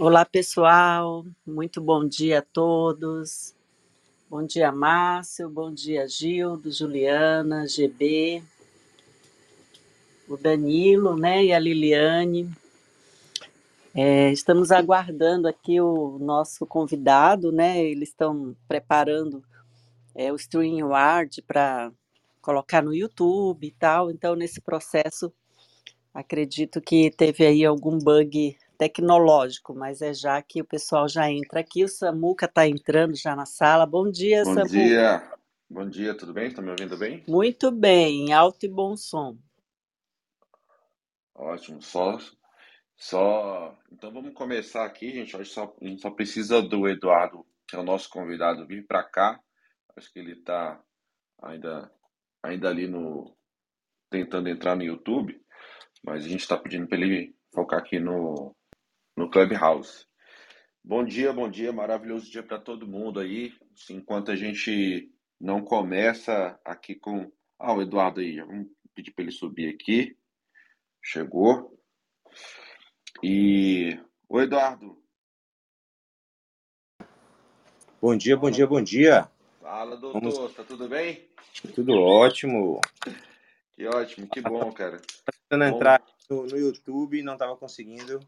Olá, pessoal. Muito bom dia a todos. Bom dia, Márcio. Bom dia, Gildo, Juliana, GB, o Danilo, né, e a Liliane. É, estamos aguardando aqui o nosso convidado, né? Eles estão preparando é, o StreamYard para colocar no YouTube e tal. Então, nesse processo, acredito que teve aí algum bug tecnológico, mas é já que o pessoal já entra aqui. O Samuca está entrando já na sala. Bom dia, Bom Samuca. dia, bom dia, tudo bem? Estão me ouvindo bem? Muito bem, alto e bom som. Ótimo, só, só. Então vamos começar aqui, gente. Que só, a gente só precisa do Eduardo, que é o nosso convidado, vir para cá. Acho que ele está ainda, ainda ali no tentando entrar no YouTube, mas a gente está pedindo para ele focar aqui no, no Clubhouse. Bom dia, bom dia, maravilhoso dia para todo mundo aí. Enquanto a gente não começa aqui com. Ah, o Eduardo aí, vamos pedir para ele subir aqui. Chegou. E. O Eduardo. Bom dia, bom dia, bom dia. Fala, doutor, Vamos... tá tudo bem? Tudo ótimo. Que ótimo, que bom, cara. Tentando entrar no, no YouTube e não estava conseguindo.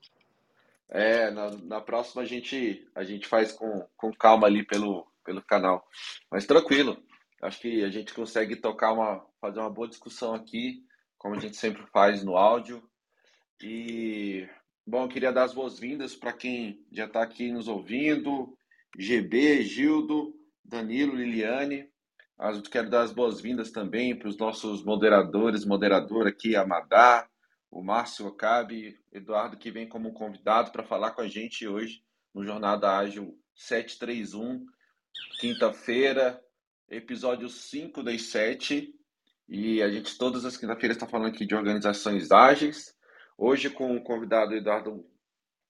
É, na, na próxima a gente, a gente faz com, com calma ali pelo, pelo canal. Mas tranquilo, acho que a gente consegue tocar uma, fazer uma boa discussão aqui, como a gente sempre faz no áudio. E, bom, eu queria dar as boas-vindas para quem já está aqui nos ouvindo, GB, Gildo, Danilo, Liliane. Eu quero dar as boas-vindas também para os nossos moderadores, moderadora aqui, Amadá, o Márcio Okabe, Eduardo, que vem como convidado para falar com a gente hoje no Jornada Ágil 731, quinta-feira, episódio 5 das 7. E a gente, todas as quinta-feiras, está falando aqui de organizações ágeis. Hoje, com o convidado Eduardo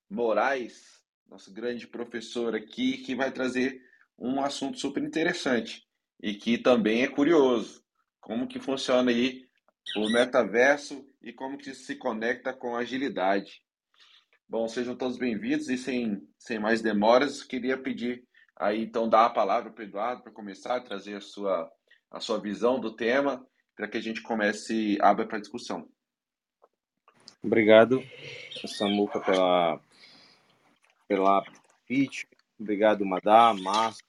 Moraes, nosso grande professor aqui, que vai trazer um assunto super interessante e que também é curioso. Como que funciona aí o metaverso e como que se conecta com agilidade. Bom, sejam todos bem-vindos e sem, sem mais demoras, queria pedir aí então dar a palavra para o Eduardo para começar a trazer a sua, a sua visão do tema para que a gente comece a abrir para a discussão. Obrigado, Samuca, pela, pela pitch. Obrigado, Madá, Márcio,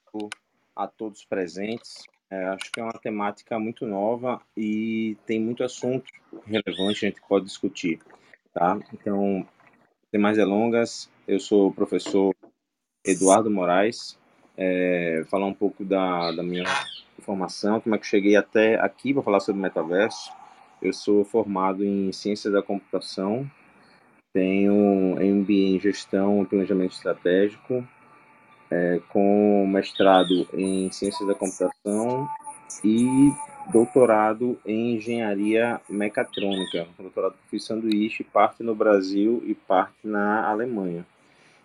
a todos presentes. É, acho que é uma temática muito nova e tem muito assunto relevante a gente pode discutir, tá? Então, sem mais delongas, eu sou o professor Eduardo Moraes, é, falar um pouco da, da minha formação, como é que eu cheguei até aqui para falar sobre metaverso. Eu sou formado em Ciências da Computação, tenho MBA em Gestão e Planejamento Estratégico, é, com mestrado em Ciências da Computação e doutorado em Engenharia Mecatrônica. Doutorado que fiz sanduíche, parte no Brasil e parte na Alemanha.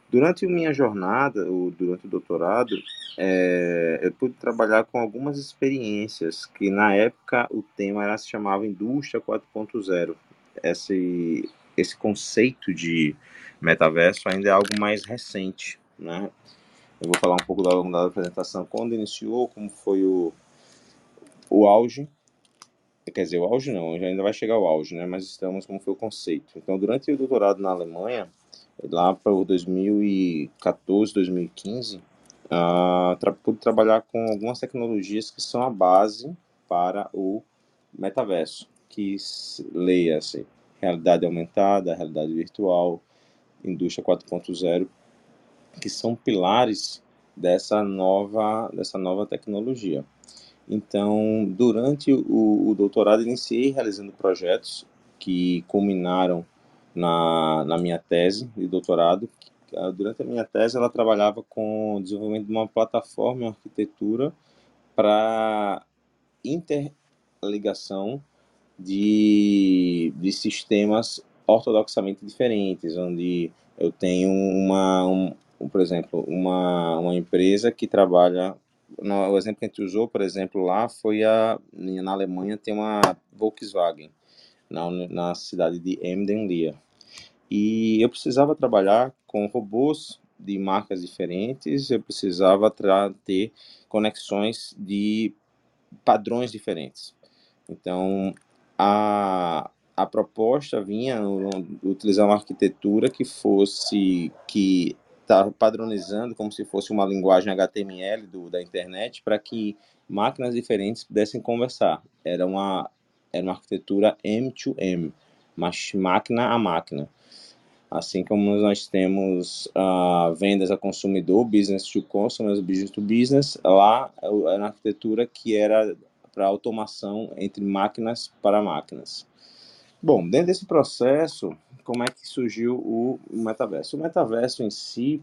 Durante minha jornada, durante o doutorado, é, eu pude trabalhar com algumas experiências que na época o tema era, se chamava Indústria 4.0. Esse, esse conceito de metaverso ainda é algo mais recente, né? Eu vou falar um pouco da, da apresentação, quando iniciou, como foi o, o auge. Quer dizer, o auge não, ainda vai chegar o auge, né? Mas estamos como foi o conceito. Então, durante o doutorado na Alemanha, lá para o 2014, 2015, uh, tra pude trabalhar com algumas tecnologias que são a base para o metaverso, que leia-se realidade aumentada, realidade virtual, indústria 4.0 que são pilares dessa nova, dessa nova tecnologia. Então, durante o, o doutorado, iniciei realizando projetos que culminaram na, na minha tese de doutorado. Durante a minha tese, ela trabalhava com o desenvolvimento de uma plataforma em arquitetura para interligação de, de sistemas ortodoxamente diferentes, onde eu tenho uma, um, por exemplo, uma, uma empresa que trabalha. No, o exemplo que a gente usou, por exemplo, lá foi a. Na Alemanha tem uma Volkswagen, na, na cidade de Emden-Leer. E eu precisava trabalhar com robôs de marcas diferentes, eu precisava ter conexões de padrões diferentes. Então, a, a proposta vinha utilizar uma arquitetura que fosse que está padronizando como se fosse uma linguagem HTML do, da internet para que máquinas diferentes pudessem conversar. Era uma era uma arquitetura M2M, mas máquina a máquina. Assim como nós temos uh, vendas a consumidor, business to customer, business to business, lá era uma arquitetura que era para automação entre máquinas para máquinas. Bom, dentro desse processo, como é que surgiu o metaverso? O metaverso em si,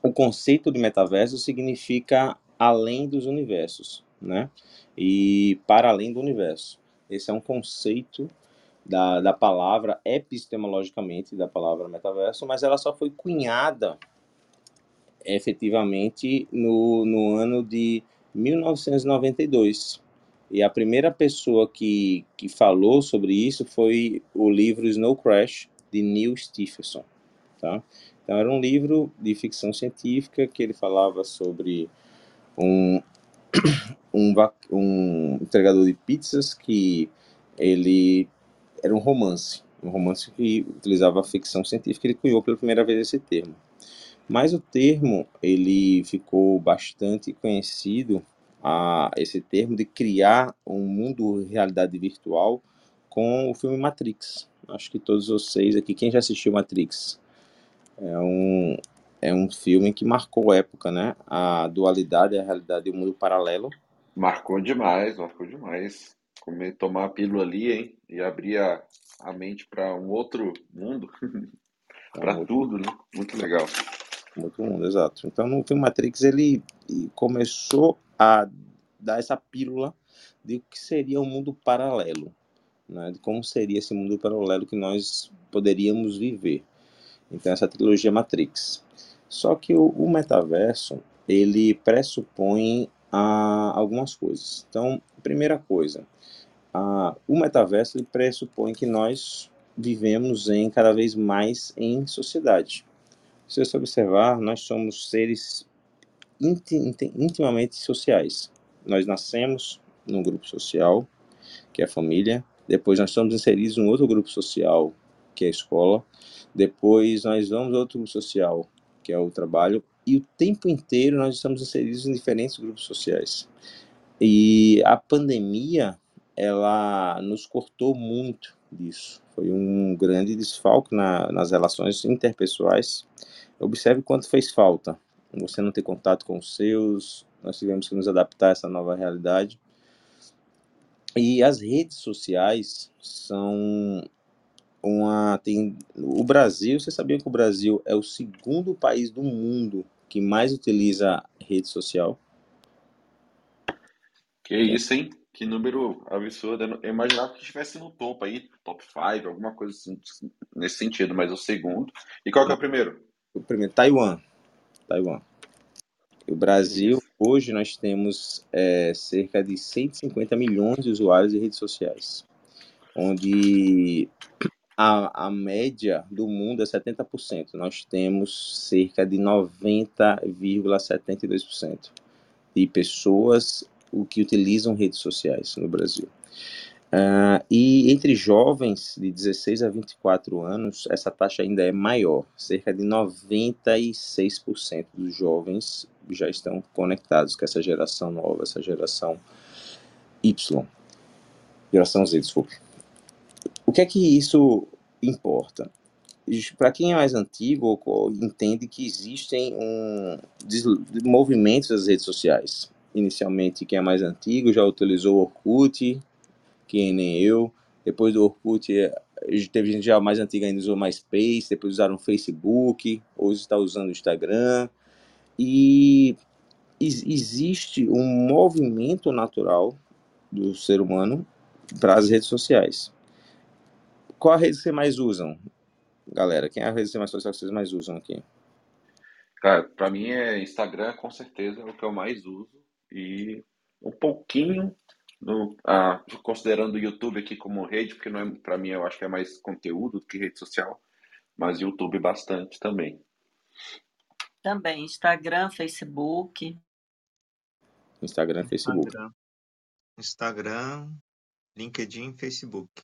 o conceito de metaverso significa além dos universos, né? E para além do universo. Esse é um conceito da, da palavra, epistemologicamente, da palavra metaverso, mas ela só foi cunhada efetivamente no, no ano de 1992. E a primeira pessoa que, que falou sobre isso foi o livro Snow Crash, de Neil Stephenson. Tá? Então, era um livro de ficção científica que ele falava sobre um, um, um entregador de pizzas que ele era um romance, um romance que utilizava ficção científica, ele cunhou pela primeira vez esse termo. Mas o termo, ele ficou bastante conhecido, a, esse termo de criar um mundo de realidade virtual com o filme Matrix. Acho que todos vocês aqui, quem já assistiu Matrix, é um, é um filme que marcou época, né? A dualidade, a realidade e o mundo paralelo. Marcou demais, marcou demais comer, tomar a pílula ali, hein? E abrir a, a mente para um outro mundo. para muito... tudo, né? Muito legal. Muito mundo, exato. Então, no filme Matrix, ele começou a dar essa pílula de o que seria um mundo paralelo, né? De como seria esse mundo paralelo que nós poderíamos viver. Então, essa trilogia Matrix. Só que o, o metaverso, ele pressupõe a, algumas coisas. Então, primeira coisa, ah, o metaverso ele pressupõe que nós vivemos em cada vez mais em sociedade. Se você observar, nós somos seres intimamente sociais. Nós nascemos num grupo social, que é a família, depois nós somos inseridos em outro grupo social, que é a escola, depois nós vamos a outro grupo social, que é o trabalho, e o tempo inteiro nós estamos inseridos em diferentes grupos sociais. E a pandemia ela nos cortou muito disso. Foi um grande desfalque na, nas relações interpessoais. Observe quanto fez falta. Você não ter contato com os seus, nós tivemos que nos adaptar a essa nova realidade. E as redes sociais são uma tem o Brasil, você sabia que o Brasil é o segundo país do mundo que mais utiliza rede social? Que isso, hein? Que número absurdo. Eu imaginava que estivesse no topo aí, top 5, alguma coisa assim, nesse sentido, mas o segundo. E qual que é o primeiro? O primeiro, Taiwan. Taiwan. O Brasil, hoje nós temos é, cerca de 150 milhões de usuários de redes sociais, onde a, a média do mundo é 70%. Nós temos cerca de 90,72% de pessoas que utilizam redes sociais no Brasil. Uh, e entre jovens de 16 a 24 anos, essa taxa ainda é maior. Cerca de 96% dos jovens já estão conectados com essa geração nova, essa geração Y. Geração Z, desculpe. O que é que isso importa? Para quem é mais antigo, entende que existem um, movimentos das redes sociais inicialmente quem é mais antigo já utilizou o Orkut, que nem eu. Depois do Orkut, eh, teve gente já mais antiga ainda usou MySpace, depois usaram Facebook, hoje está usando o Instagram. E existe um movimento natural do ser humano para as redes sociais. Qual a rede que vocês mais usam, galera? Quem é a rede social que vocês mais usam aqui? Cara, para mim é Instagram, com certeza, é o que eu mais uso e um pouquinho no, ah, considerando o YouTube aqui como rede, porque não é para mim eu acho que é mais conteúdo do que rede social, mas YouTube bastante também. Também Instagram, Facebook. Instagram, Facebook. Instagram, Instagram, LinkedIn, Facebook.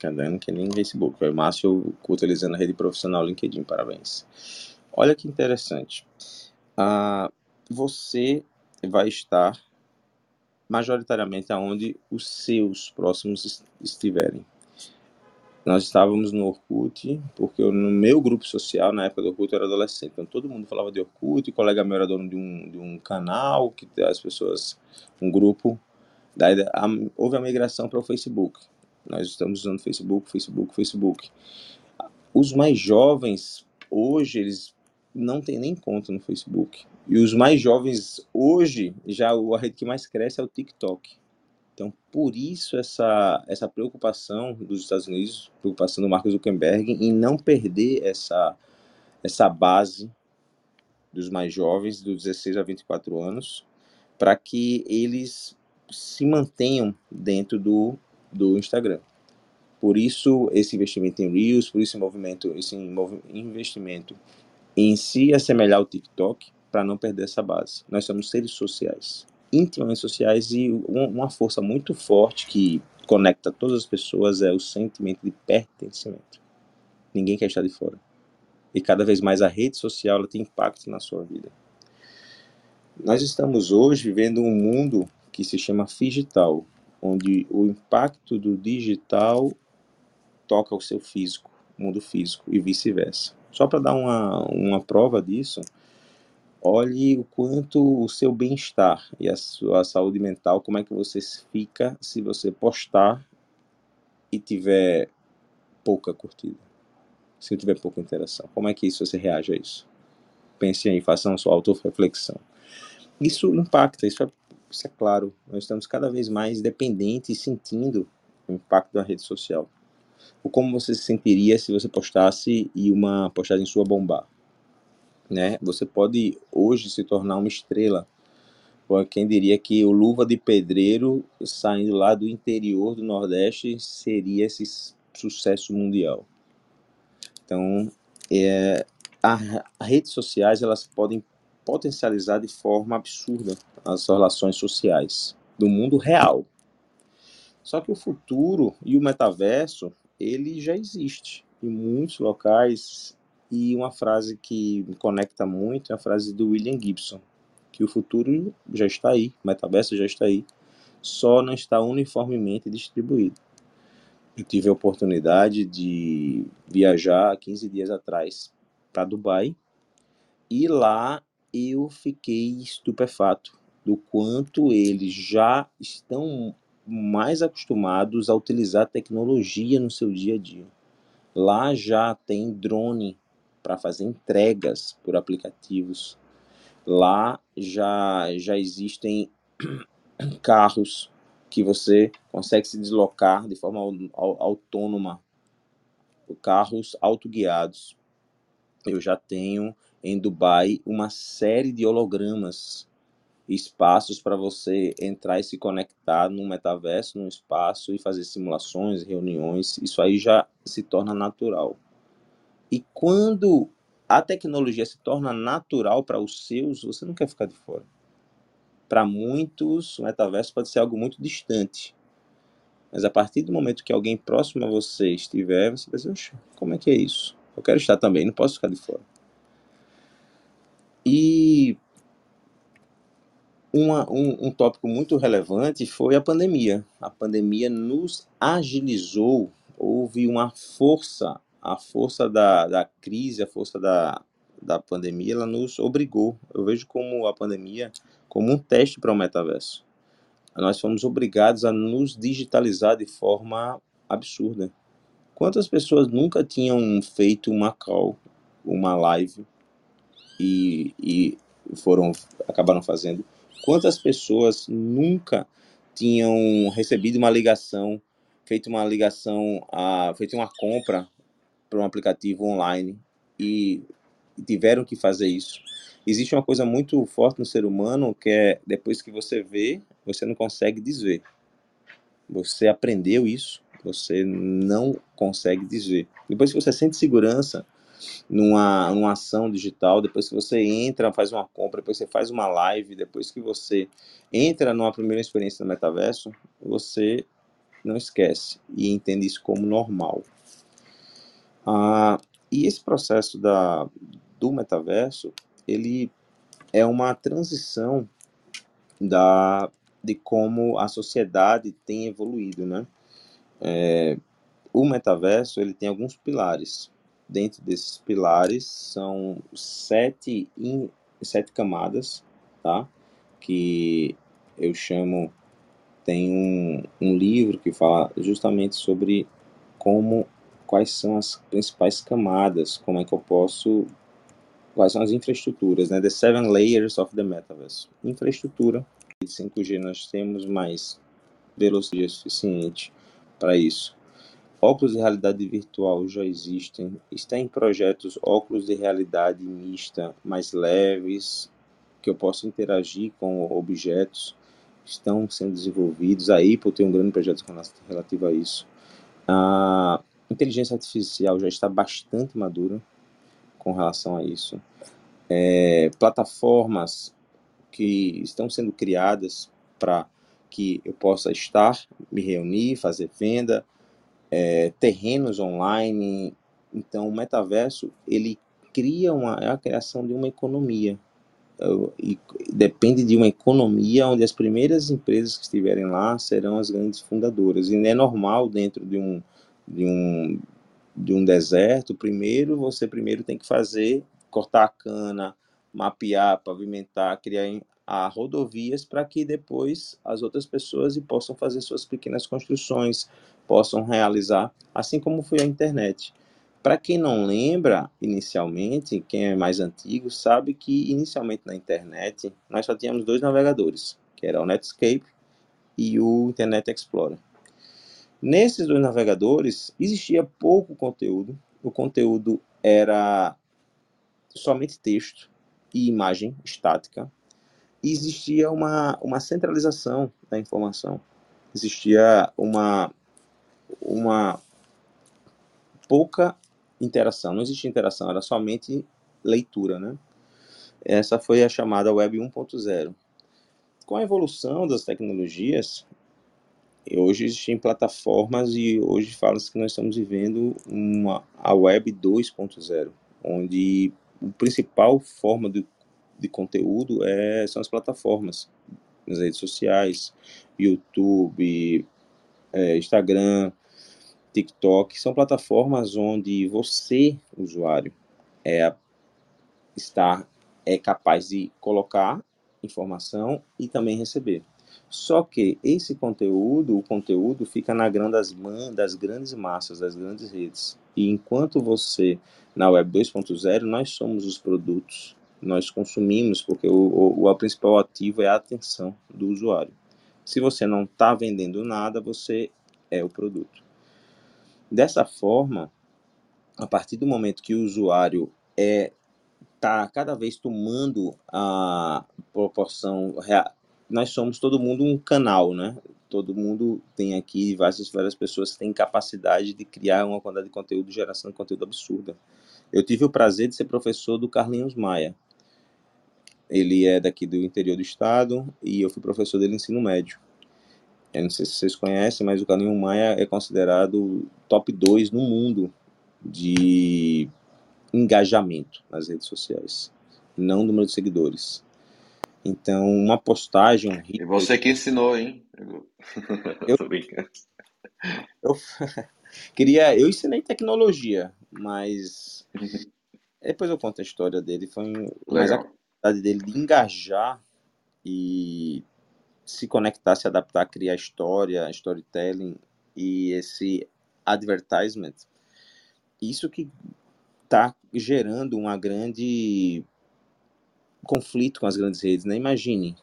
Instagram, LinkedIn, Facebook. O Márcio utilizando a rede profissional LinkedIn, parabéns. Olha que interessante. Ah, você vai estar majoritariamente aonde os seus próximos estiverem. Nós estávamos no Orkut, porque eu, no meu grupo social, na época do Orkut, eu era adolescente. Então todo mundo falava de Orkut, o colega meu era dono de um, de um canal, que as pessoas, um grupo. Daí a, houve a migração para o Facebook. Nós estamos usando Facebook, Facebook, Facebook. Os mais jovens, hoje, eles não têm nem conta no Facebook. E os mais jovens, hoje, já a rede que mais cresce é o TikTok. Então, por isso essa, essa preocupação dos Estados Unidos, preocupação do Mark Zuckerberg em não perder essa, essa base dos mais jovens, dos 16 a 24 anos, para que eles se mantenham dentro do, do Instagram. Por isso esse investimento em Reels, por isso esse movimento, esse investimento em se assemelhar ao TikTok, para não perder essa base. Nós somos seres sociais intimamente sociais e uma força muito forte que conecta todas as pessoas é o sentimento de pertencimento. Ninguém quer estar de fora. E cada vez mais a rede social ela tem impacto na sua vida. Nós estamos hoje vivendo um mundo que se chama digital, onde o impacto do digital toca o seu físico, mundo físico e vice-versa. Só para dar uma, uma prova disso, olhe o quanto o seu bem-estar e a sua saúde mental, como é que você fica se você postar e tiver pouca curtida, se tiver pouca interação. Como é que isso, você reage a isso? Pense aí, faça uma sua auto-reflexão. Isso impacta, isso é, isso é claro. Nós estamos cada vez mais dependentes e sentindo o impacto da rede social. O como você se sentiria se você postasse e uma postagem sua bombar? né? Você pode hoje se tornar uma estrela. Quem diria que o Luva de Pedreiro, saindo lá do interior do Nordeste, seria esse sucesso mundial. Então, é, as redes sociais elas podem potencializar de forma absurda as relações sociais do mundo real. Só que o futuro e o metaverso, ele já existe. Em muitos locais e uma frase que me conecta muito é a frase do William Gibson, que o futuro já está aí, o metaverso já está aí, só não está uniformemente distribuído. Eu tive a oportunidade de viajar 15 dias atrás para Dubai e lá eu fiquei estupefato do quanto eles já estão mais acostumados a utilizar tecnologia no seu dia a dia. Lá já tem drone para fazer entregas por aplicativos. Lá já, já existem carros que você consegue se deslocar de forma autônoma, carros autoguiados. Eu já tenho em Dubai uma série de hologramas, espaços para você entrar e se conectar no metaverso, num espaço e fazer simulações, reuniões. Isso aí já se torna natural. E quando a tecnologia se torna natural para os seus, você não quer ficar de fora. Para muitos, o metaverso pode ser algo muito distante. Mas a partir do momento que alguém próximo a você estiver, você dizer, como é que é isso? Eu quero estar também, não posso ficar de fora. E uma, um, um tópico muito relevante foi a pandemia. A pandemia nos agilizou, houve uma força a força da, da crise, a força da, da pandemia, ela nos obrigou. Eu vejo como a pandemia como um teste para o metaverso. Nós fomos obrigados a nos digitalizar de forma absurda. Quantas pessoas nunca tinham feito uma call, uma live e, e foram acabaram fazendo? Quantas pessoas nunca tinham recebido uma ligação, feito uma ligação, a, feito uma compra para um aplicativo online e tiveram que fazer isso. Existe uma coisa muito forte no ser humano que é depois que você vê, você não consegue desver. Você aprendeu isso, você não consegue desver. Depois que você sente segurança, numa, numa ação digital, depois que você entra, faz uma compra, depois você faz uma live, depois que você entra numa primeira experiência no metaverso, você não esquece e entende isso como normal. Ah, e esse processo da, do metaverso, ele é uma transição da, de como a sociedade tem evoluído, né? É, o metaverso ele tem alguns pilares. Dentro desses pilares são sete, in, sete camadas, tá? Que eu chamo tem um, um livro que fala justamente sobre como quais são as principais camadas, como é que eu posso quais são as infraestruturas, né? The seven layers of the metaverse. Infraestrutura de 5G nós temos mais velocidade suficiente para isso. Óculos de realidade virtual já existem. Está em projetos óculos de realidade mista mais leves, que eu possa interagir com objetos estão sendo desenvolvidos. A Apple tem um grande projeto relativo a isso. A inteligência artificial já está bastante madura com relação a isso. É, plataformas que estão sendo criadas para que eu possa estar, me reunir, fazer venda, é, terrenos online. Então, o metaverso ele cria uma é a criação de uma economia e depende de uma economia onde as primeiras empresas que estiverem lá serão as grandes fundadoras. E é normal dentro de um, de um, de um deserto, primeiro você primeiro tem que fazer, cortar a cana, mapear, pavimentar, criar a rodovias para que depois as outras pessoas possam fazer suas pequenas construções, possam realizar, assim como foi a internet. Para quem não lembra, inicialmente, quem é mais antigo, sabe que inicialmente na internet nós só tínhamos dois navegadores, que era o Netscape e o Internet Explorer. Nesses dois navegadores existia pouco conteúdo, o conteúdo era somente texto e imagem estática, e existia uma, uma centralização da informação, existia uma, uma pouca interação, não existia interação, era somente leitura, né? Essa foi a chamada Web 1.0. Com a evolução das tecnologias, hoje existem plataformas e hoje fala-se que nós estamos vivendo uma, a Web 2.0, onde a principal forma de, de conteúdo é, são as plataformas, nas redes sociais, YouTube, é, Instagram, TikTok, são plataformas onde você, usuário, é, está é capaz de colocar informação e também receber. Só que esse conteúdo, o conteúdo fica na grã das, das grandes massas, das grandes redes. E enquanto você, na Web 2.0, nós somos os produtos, nós consumimos, porque o, o, o principal ativo é a atenção do usuário. Se você não está vendendo nada, você é o produto. Dessa forma, a partir do momento que o usuário é tá cada vez tomando a proporção real, nós somos todo mundo um canal, né? Todo mundo tem aqui várias várias pessoas que têm capacidade de criar uma quantidade de conteúdo, geração de conteúdo absurda. Eu tive o prazer de ser professor do Carlinhos Maia. Ele é daqui do interior do estado e eu fui professor dele ensino médio. Eu não sei se vocês conhecem, mas o Carlinhos Maia é considerado top 2 no mundo de engajamento nas redes sociais, não número de seguidores. Então, uma postagem. Um e você que ensinou, hein? Eu, tô brincando. Eu, queria, eu ensinei tecnologia, mas depois eu conto a história dele. Foi um, mas a dele de engajar e se conectar, se adaptar, criar história, storytelling e esse advertisement, isso que está gerando uma grande conflito com as grandes redes, né? Imagine,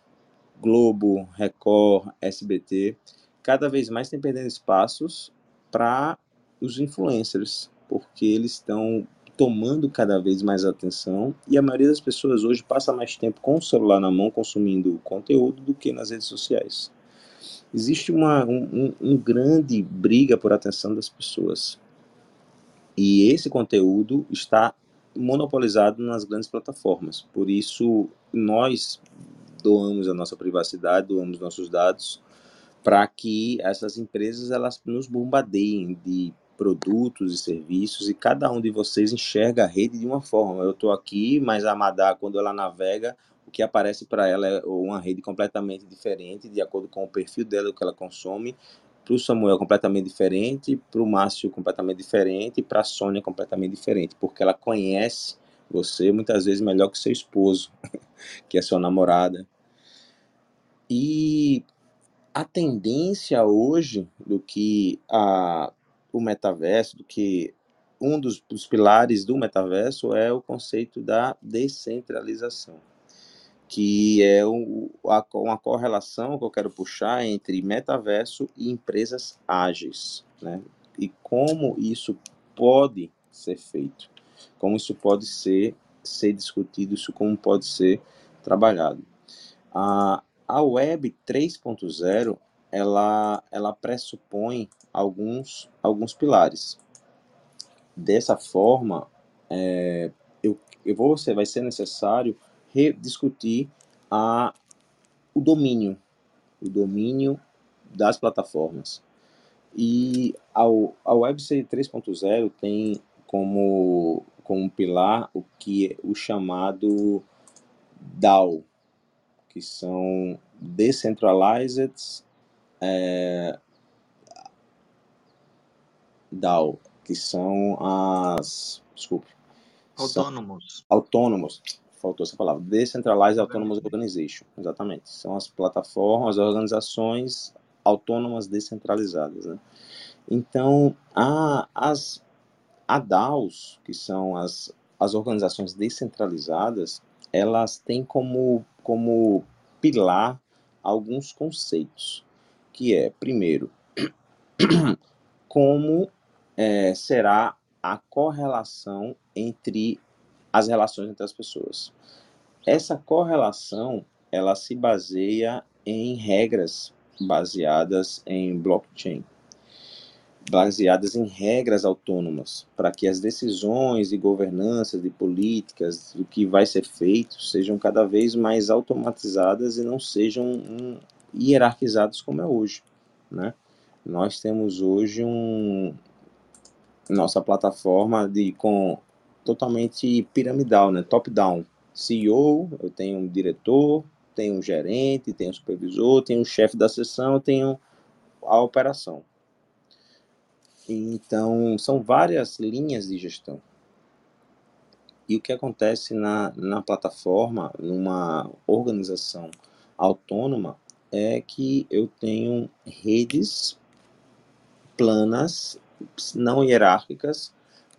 Globo, Record, SBT, cada vez mais tem perdendo espaços para os influencers, porque eles estão tomando cada vez mais atenção e a maioria das pessoas hoje passa mais tempo com o celular na mão consumindo conteúdo do que nas redes sociais. Existe uma um, um grande briga por atenção das pessoas e esse conteúdo está monopolizado nas grandes plataformas. Por isso, nós doamos a nossa privacidade, doamos nossos dados para que essas empresas elas nos bombardeiem de produtos e serviços e cada um de vocês enxerga a rede de uma forma. Eu estou aqui, mas a Madá, quando ela navega, o que aparece para ela é uma rede completamente diferente, de acordo com o perfil dela, o que ela consome. Para o Samuel, completamente diferente, para o Márcio, completamente diferente, para a Sônia, completamente diferente, porque ela conhece você muitas vezes melhor que seu esposo, que é sua namorada. E a tendência hoje do que a, o metaverso, do que um dos, dos pilares do metaverso é o conceito da descentralização, que é o, a, uma correlação que eu quero puxar entre metaverso e empresas ágeis, né? E como isso pode ser feito, como isso pode ser, ser discutido, isso como pode ser trabalhado. A, a Web 3.0 ela, ela pressupõe alguns, alguns pilares. Dessa forma, é, eu, eu vou, vai ser necessário rediscutir a, o domínio, o domínio das plataformas. E a, a Web 3.0 tem como, como pilar o que é o chamado DAO, que são Decentralized é, DAO, que são as. Desculpe. Autônomos. Autônomos. Faltou essa palavra. Decentralized Autonomous Organization. Exatamente. São as plataformas, as organizações autônomas descentralizadas. Né? Então, a, as a DAOs, que são as, as organizações descentralizadas, elas têm como como pilar alguns conceitos, que é, primeiro, como é, será a correlação entre as relações entre as pessoas. Essa correlação, ela se baseia em regras baseadas em blockchain baseadas em regras autônomas, para que as decisões de governança, de políticas, do que vai ser feito, sejam cada vez mais automatizadas e não sejam um, hierarquizadas como é hoje, né? Nós temos hoje um nossa plataforma de com totalmente piramidal, né? Top down. CEO, eu tenho um diretor, tenho um gerente, tenho um supervisor, tenho um chefe da seção, tenho a operação então, são várias linhas de gestão. E o que acontece na, na plataforma, numa organização autônoma, é que eu tenho redes planas, não hierárquicas,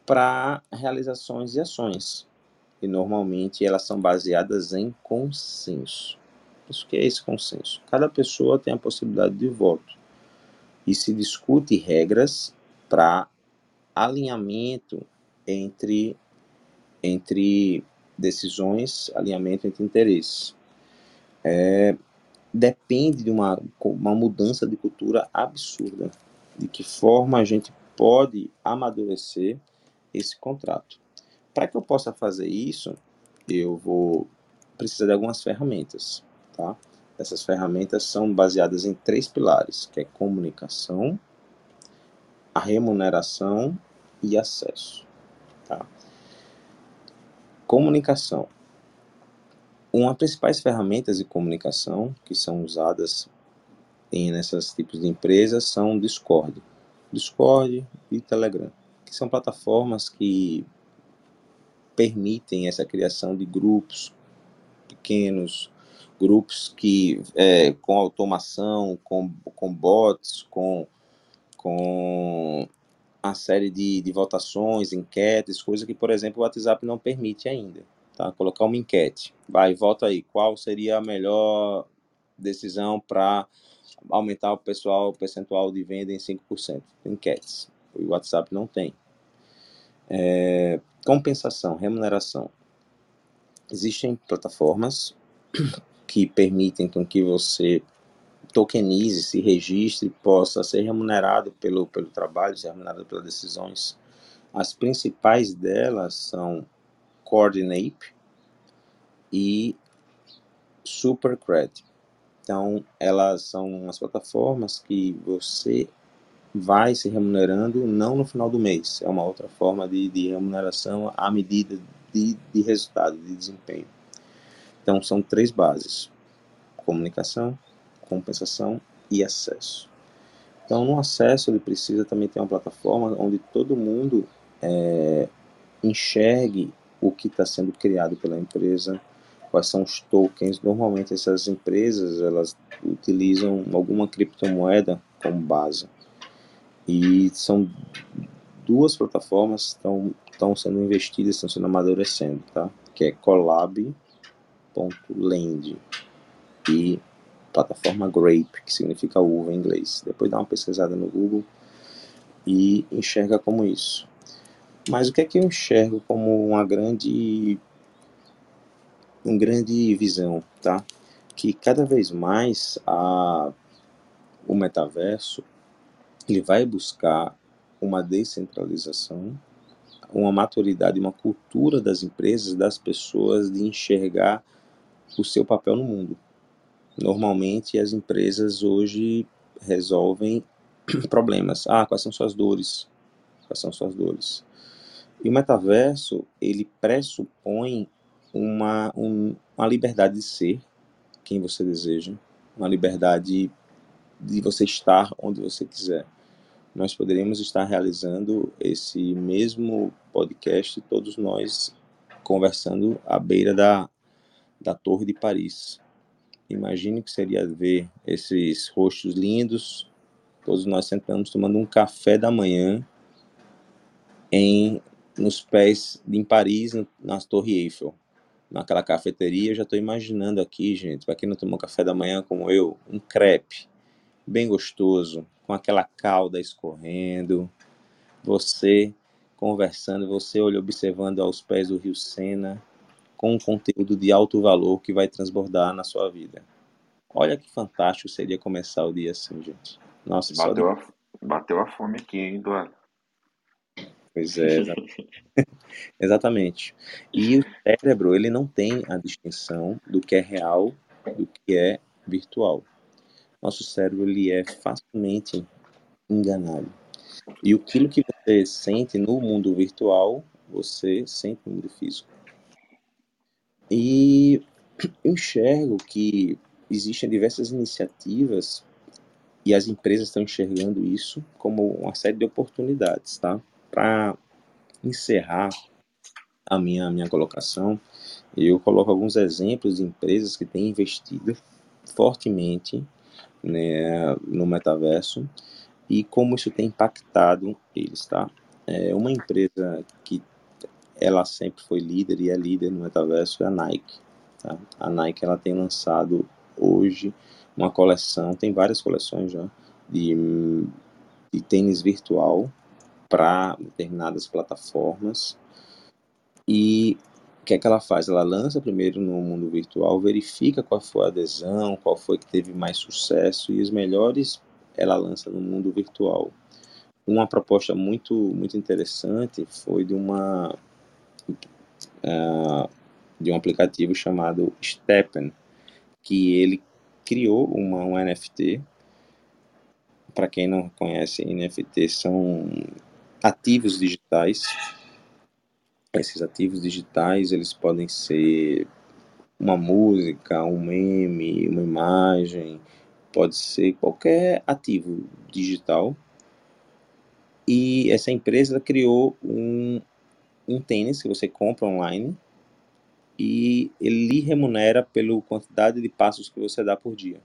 para realizações de ações. E normalmente elas são baseadas em consenso. Isso que é esse consenso? Cada pessoa tem a possibilidade de voto. E se discute regras para alinhamento entre, entre decisões, alinhamento entre interesses. É, depende de uma, uma mudança de cultura absurda. De que forma a gente pode amadurecer esse contrato. Para que eu possa fazer isso, eu vou precisar de algumas ferramentas, tá? Essas ferramentas são baseadas em três pilares, que é comunicação, a remuneração e acesso. Tá? Comunicação. Uma das principais ferramentas de comunicação que são usadas em nesses tipos de empresas são Discord. Discord e Telegram, que são plataformas que permitem essa criação de grupos pequenos, grupos que é, com automação, com, com bots, com com a série de, de votações, enquetes, coisa que, por exemplo, o WhatsApp não permite ainda. Tá? Colocar uma enquete. Vai, vota aí. Qual seria a melhor decisão para aumentar o pessoal, o percentual de venda em 5%? Enquetes. O WhatsApp não tem. É, compensação, remuneração. Existem plataformas que permitem com que você tokenize, se registre, possa ser remunerado pelo, pelo trabalho, ser remunerado pelas decisões. As principais delas são Coordinape e Supercred. Então, elas são as plataformas que você vai se remunerando não no final do mês, é uma outra forma de, de remuneração à medida de, de resultado, de desempenho. Então, são três bases: comunicação, compensação e acesso. Então, no acesso, ele precisa também ter uma plataforma onde todo mundo é, enxergue o que está sendo criado pela empresa, quais são os tokens. Normalmente, essas empresas elas utilizam alguma criptomoeda como base. E são duas plataformas estão, estão sendo investidas, estão sendo amadurecendo, tá? Que é Collab.land e plataforma Grape, que significa uva em inglês. Depois dá uma pesquisada no Google e enxerga como isso. Mas o que é que eu enxergo como uma grande uma grande visão, tá? Que cada vez mais a, o metaverso ele vai buscar uma descentralização, uma maturidade, uma cultura das empresas, das pessoas de enxergar o seu papel no mundo. Normalmente as empresas hoje resolvem problemas. Ah, quais são suas dores? Quais são suas dores? E o metaverso, ele pressupõe uma, um, uma liberdade de ser quem você deseja, uma liberdade de você estar onde você quiser. Nós poderíamos estar realizando esse mesmo podcast, todos nós conversando à beira da, da Torre de Paris. Imagine que seria ver esses rostos lindos, todos nós sentamos tomando um café da manhã em nos pés em Paris, na Torre Eiffel, naquela cafeteria. Eu já estou imaginando aqui, gente, para quem não tomou café da manhã como eu, um crepe bem gostoso, com aquela cauda escorrendo, você conversando, você olha observando aos pés do rio Sena, com um conteúdo de alto valor que vai transbordar na sua vida. Olha que fantástico seria começar o dia assim, gente. Nossa, bateu, a, bateu a fome aqui, hein, Eduardo? Pois é, exatamente. E o cérebro, ele não tem a distinção do que é real do que é virtual nosso cérebro ele é facilmente enganado. E aquilo que você sente no mundo virtual, você sente no mundo físico. E eu enxergo que existem diversas iniciativas e as empresas estão enxergando isso como uma série de oportunidades, tá? Para encerrar a minha, minha colocação, eu coloco alguns exemplos de empresas que têm investido fortemente né, no metaverso e como isso tem impactado eles, tá? É uma empresa que ela sempre foi líder e é líder no metaverso é a Nike. Tá? A Nike ela tem lançado hoje uma coleção, tem várias coleções já de, de tênis virtual para determinadas plataformas e o que é que ela faz? Ela lança primeiro no mundo virtual, verifica qual foi a adesão, qual foi que teve mais sucesso e os melhores ela lança no mundo virtual. Uma proposta muito muito interessante foi de uma uh, de um aplicativo chamado Steppen, que ele criou uma, um NFT. Para quem não conhece, NFT são ativos digitais esses ativos digitais, eles podem ser uma música, um meme, uma imagem, pode ser qualquer ativo digital. E essa empresa criou um, um tênis que você compra online e ele lhe remunera pela quantidade de passos que você dá por dia.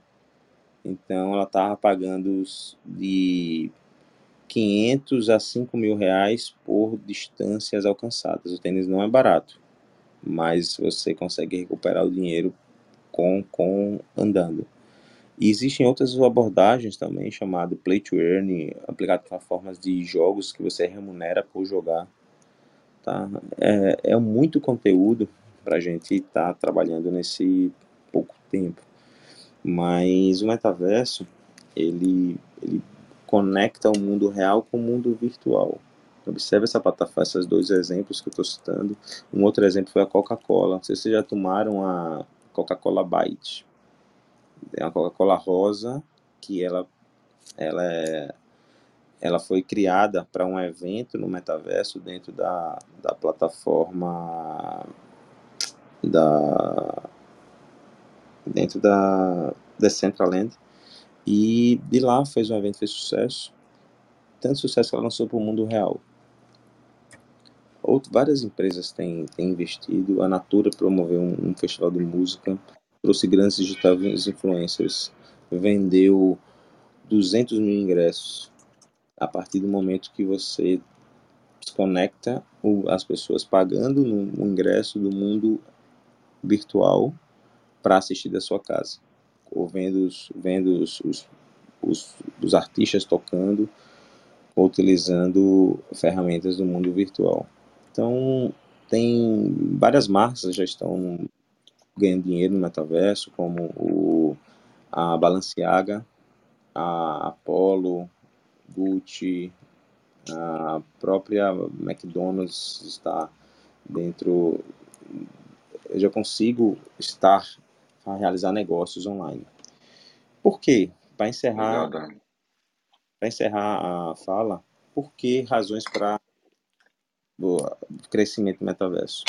Então ela estava pagando de 500 a 5 mil reais por distâncias alcançadas. O tênis não é barato, mas você consegue recuperar o dinheiro com, com andando. E existem outras abordagens também, chamado Play to Earn, aplicado para formas de jogos que você remunera por jogar. Tá? É, é muito conteúdo para a gente estar tá trabalhando nesse pouco tempo. Mas o metaverso, ele, ele conecta o mundo real com o mundo virtual. Observe essa plataforma, esses dois exemplos que eu estou citando. Um outro exemplo foi a Coca-Cola. Não sei se vocês já tomaram a Coca-Cola Bite. É uma Coca-Cola rosa que ela, ela, é, ela foi criada para um evento no metaverso dentro da, da plataforma da dentro da Decentraland e de lá fez um evento fez sucesso. Tanto sucesso que ela lançou para o mundo real. Outro, várias empresas têm, têm investido. A Natura promoveu um, um festival de música, trouxe grandes digital influencers, vendeu 200 mil ingressos. A partir do momento que você desconecta o, as pessoas pagando no, ingresso do mundo virtual para assistir da sua casa, ou vendo, os, vendo os, os, os, os artistas tocando, utilizando ferramentas do mundo virtual. Então, tem várias marcas já estão ganhando dinheiro no metaverso, como o, a Balenciaga, a Apollo, Gucci, a própria McDonald's está dentro. Eu já consigo estar a realizar negócios online. Por quê? Para encerrar, para encerrar a fala, por que razões para crescimento do metaverso.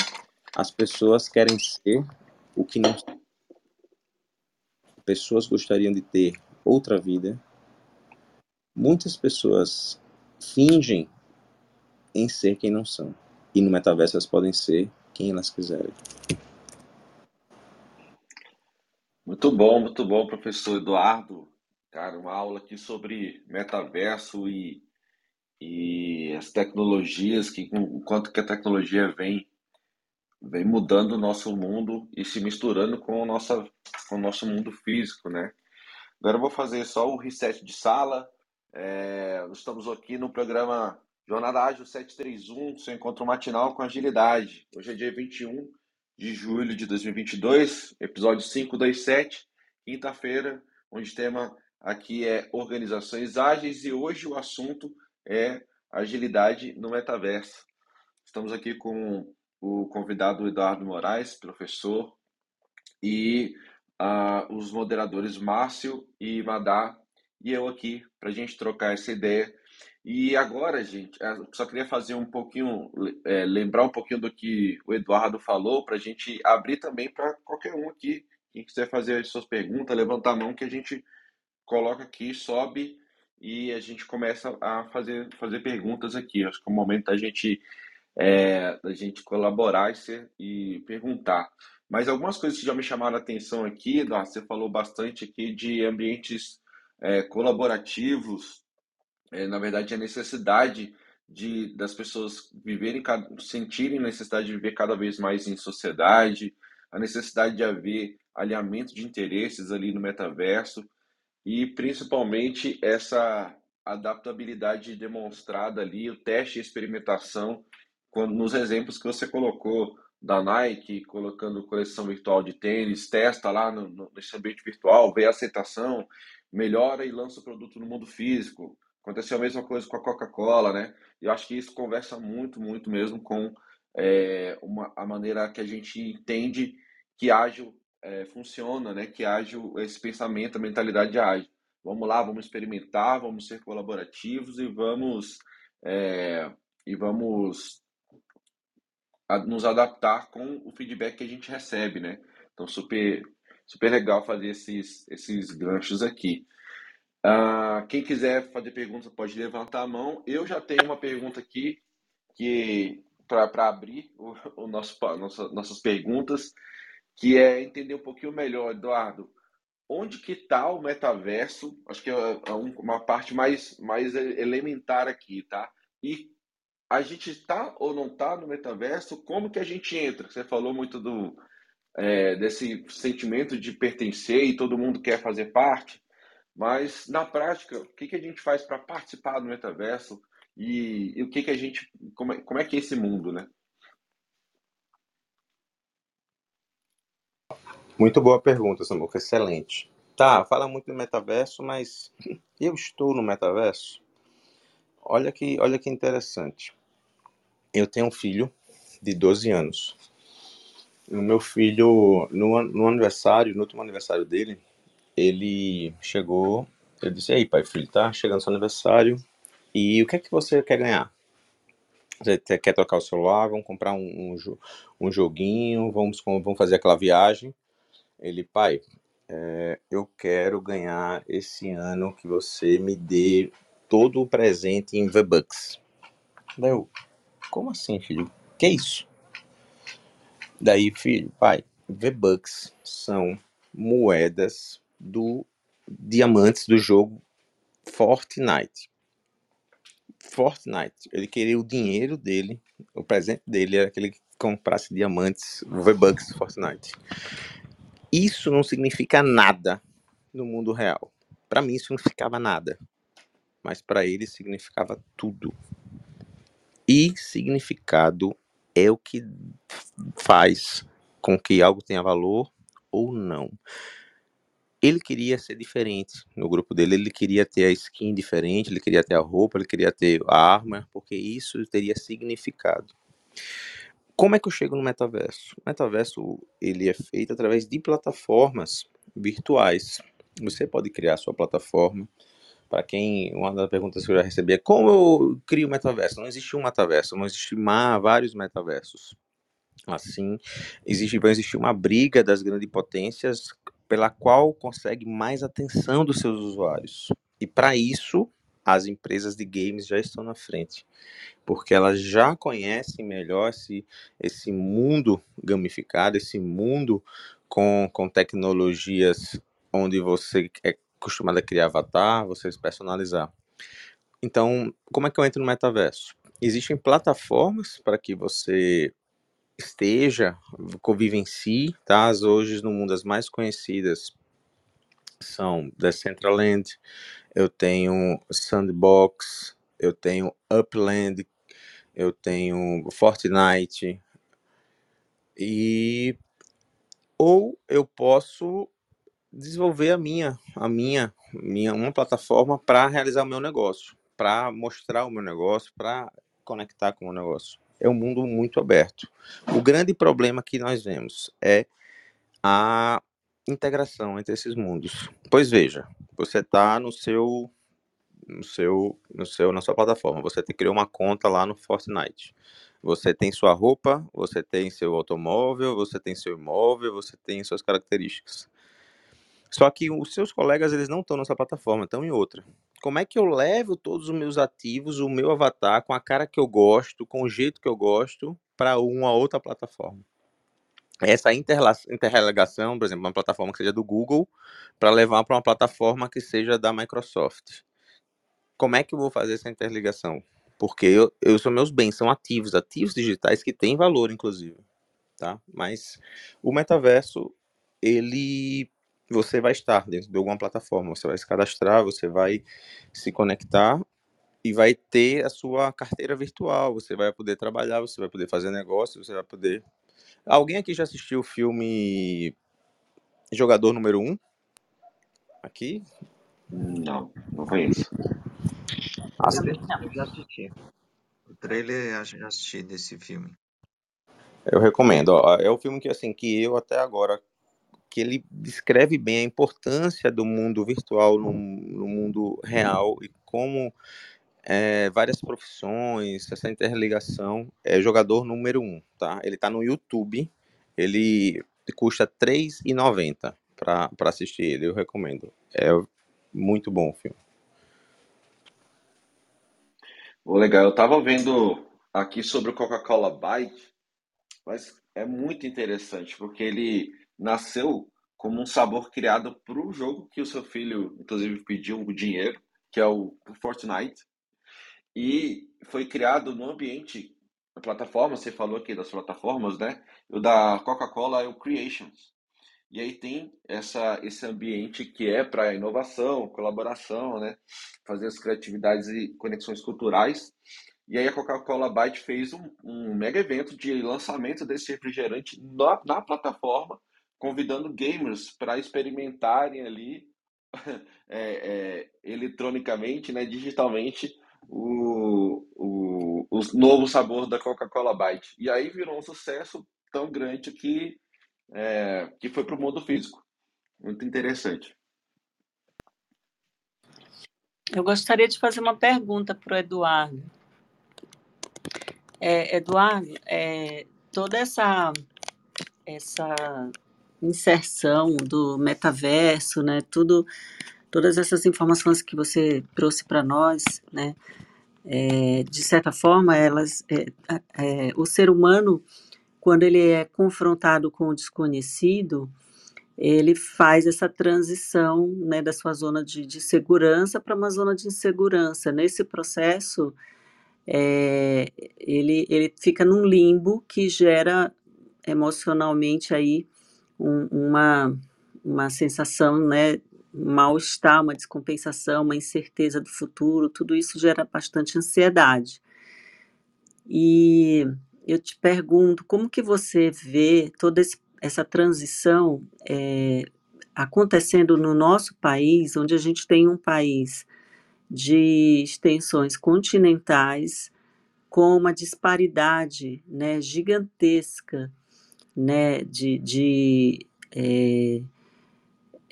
As pessoas querem ser o que não são. Pessoas gostariam de ter outra vida. Muitas pessoas fingem em ser quem não são. E no metaverso elas podem ser quem elas quiserem. Muito bom, muito bom, professor Eduardo. Cara, uma aula aqui sobre metaverso e e as tecnologias, que, o quanto que a tecnologia vem, vem mudando o nosso mundo e se misturando com o, nosso, com o nosso mundo físico, né? Agora eu vou fazer só o reset de sala. É, estamos aqui no programa Jornada Ágil 731, seu encontro matinal com agilidade. Hoje é dia 21 de julho de 2022, episódio 527, quinta-feira, onde o tema aqui é organizações ágeis e hoje o assunto é agilidade no metaverso. Estamos aqui com o convidado Eduardo Moraes, professor, e uh, os moderadores Márcio e Madá, e eu aqui para a gente trocar essa ideia. E agora, gente, é, só queria fazer um pouquinho, é, lembrar um pouquinho do que o Eduardo falou, para a gente abrir também para qualquer um aqui, quem quiser fazer as suas perguntas, levantar a mão que a gente coloca aqui, sobe e a gente começa a fazer, fazer perguntas aqui. Acho que é o momento da gente, é, da gente colaborar e, ser, e perguntar. Mas algumas coisas que já me chamaram a atenção aqui, Eduardo, você falou bastante aqui de ambientes é, colaborativos, é, na verdade a necessidade de das pessoas viverem, sentirem necessidade de viver cada vez mais em sociedade, a necessidade de haver alinhamento de interesses ali no metaverso e principalmente essa adaptabilidade demonstrada ali, o teste e experimentação, quando, nos exemplos que você colocou da Nike, colocando coleção virtual de tênis, testa lá no, no, nesse ambiente virtual, vê a aceitação, melhora e lança o produto no mundo físico. Aconteceu a mesma coisa com a Coca-Cola, né? Eu acho que isso conversa muito, muito mesmo com é, uma, a maneira que a gente entende que ágil é, funciona, né? Que ágil, esse pensamento, a mentalidade ágil. Vamos lá, vamos experimentar, vamos ser colaborativos e vamos é, e vamos nos adaptar com o feedback que a gente recebe, né? Então super super legal fazer esses esses ganchos aqui. Uh, quem quiser fazer pergunta pode levantar a mão. Eu já tenho uma pergunta aqui que para abrir o, o nosso nossa, nossas perguntas que é entender um pouquinho melhor, Eduardo, onde que está o metaverso? Acho que é, é uma parte mais, mais elementar aqui, tá? E a gente está ou não está no metaverso? Como que a gente entra? Você falou muito do é, desse sentimento de pertencer e todo mundo quer fazer parte, mas na prática, o que, que a gente faz para participar do metaverso e, e, o que, que a gente, como é, como é que é esse mundo, né? Muito boa pergunta, Samuca. Excelente. Tá, fala muito do metaverso, mas eu estou no metaverso? Olha que, olha que interessante. Eu tenho um filho de 12 anos. O meu filho, no, no aniversário, no último aniversário dele, ele chegou, eu disse, aí pai, filho, tá chegando seu aniversário, e o que é que você quer ganhar? Você quer trocar o celular? Vamos comprar um, um, um joguinho, vamos, vamos fazer aquela viagem. Ele, pai, é, eu quero ganhar esse ano que você me dê todo o presente em V-Bucks. Daí eu, como assim, filho? Que isso? Daí, filho, pai, V-Bucks são moedas do diamantes do jogo Fortnite. Fortnite. Ele queria o dinheiro dele, o presente dele era que ele comprasse diamantes, V-Bucks Fortnite. Isso não significa nada no mundo real. Para mim isso não significava nada, mas para ele significava tudo. E significado é o que faz com que algo tenha valor ou não. Ele queria ser diferente no grupo dele, ele queria ter a skin diferente, ele queria ter a roupa, ele queria ter a arma, porque isso teria significado. Como é que eu chego no metaverso? O metaverso ele é feito através de plataformas virtuais. Você pode criar sua plataforma. Para quem, uma das perguntas que eu já recebi é como eu crio o metaverso? Não existe um metaverso, não existe vários metaversos. Assim, existe, vai existir uma briga das grandes potências pela qual consegue mais atenção dos seus usuários. E para isso, as empresas de games já estão na frente, porque elas já conhecem melhor esse, esse mundo gamificado, esse mundo com, com tecnologias onde você é acostumado a criar avatar, você personalizar. Então, como é que eu entro no metaverso? Existem plataformas para que você esteja, convivencie, tá? As hoje no mundo as mais conhecidas são Decentraland, eu tenho Sandbox, eu tenho Upland, eu tenho Fortnite e ou eu posso desenvolver a minha, a minha, minha uma plataforma para realizar o meu negócio, para mostrar o meu negócio, para conectar com o meu negócio é um mundo muito aberto. O grande problema que nós vemos é a integração entre esses mundos. Pois veja, você está no seu no seu no seu na sua plataforma, você tem criou uma conta lá no Fortnite. Você tem sua roupa, você tem seu automóvel, você tem seu imóvel, você tem suas características. Só que os seus colegas eles não estão nessa plataforma, estão em outra como é que eu levo todos os meus ativos, o meu avatar, com a cara que eu gosto, com o jeito que eu gosto, para uma outra plataforma? Essa interrelação, por exemplo, uma plataforma que seja do Google, para levar para uma plataforma que seja da Microsoft. Como é que eu vou fazer essa interligação? Porque eu, eu sou meus bens, são ativos, ativos digitais que têm valor, inclusive. Tá? Mas o metaverso, ele você vai estar dentro de alguma plataforma, você vai se cadastrar, você vai se conectar e vai ter a sua carteira virtual, você vai poder trabalhar, você vai poder fazer negócio, você vai poder. Alguém aqui já assistiu o filme Jogador Número 1? Aqui? Não, não conheço. Eu já assisti. O trailer eu já assisti desse filme. Eu recomendo. Ó, é o filme que assim que eu até agora que ele descreve bem a importância do mundo virtual no, no mundo real e como é, várias profissões, essa interligação, é jogador número um, tá? Ele tá no YouTube, ele custa R$ 3,90 para assistir ele, eu recomendo. É muito bom o filme. Oh, legal, eu tava vendo aqui sobre o Coca-Cola Byte, mas é muito interessante, porque ele nasceu como um sabor criado para o jogo que o seu filho, inclusive, pediu o dinheiro, que é o Fortnite. E foi criado no ambiente, a plataforma, você falou aqui das plataformas, né? O da Coca-Cola é o Creations. E aí tem essa, esse ambiente que é para inovação, colaboração, né? Fazer as criatividades e conexões culturais. E aí a Coca-Cola Byte fez um, um, mega evento de lançamento desse refrigerante na, na plataforma convidando gamers para experimentarem ali é, é, eletronicamente, né, digitalmente, o, o, o, novo sabor da Coca-Cola Bite. E aí virou um sucesso tão grande que, é, que foi para o mundo físico. Muito interessante. Eu gostaria de fazer uma pergunta para o Eduardo. É, Eduardo, é, toda essa, essa inserção do metaverso, né, tudo, todas essas informações que você trouxe para nós, né, é, de certa forma, elas, é, é, o ser humano, quando ele é confrontado com o desconhecido, ele faz essa transição né, da sua zona de, de segurança para uma zona de insegurança. Nesse processo, é, ele, ele fica num limbo que gera emocionalmente aí um, uma, uma sensação, né, mal-estar, uma descompensação, uma incerteza do futuro, tudo isso gera bastante ansiedade. E eu te pergunto, como que você vê toda esse essa transição é, acontecendo no nosso país, onde a gente tem um país de extensões continentais com uma disparidade né, gigantesca né, de, de é,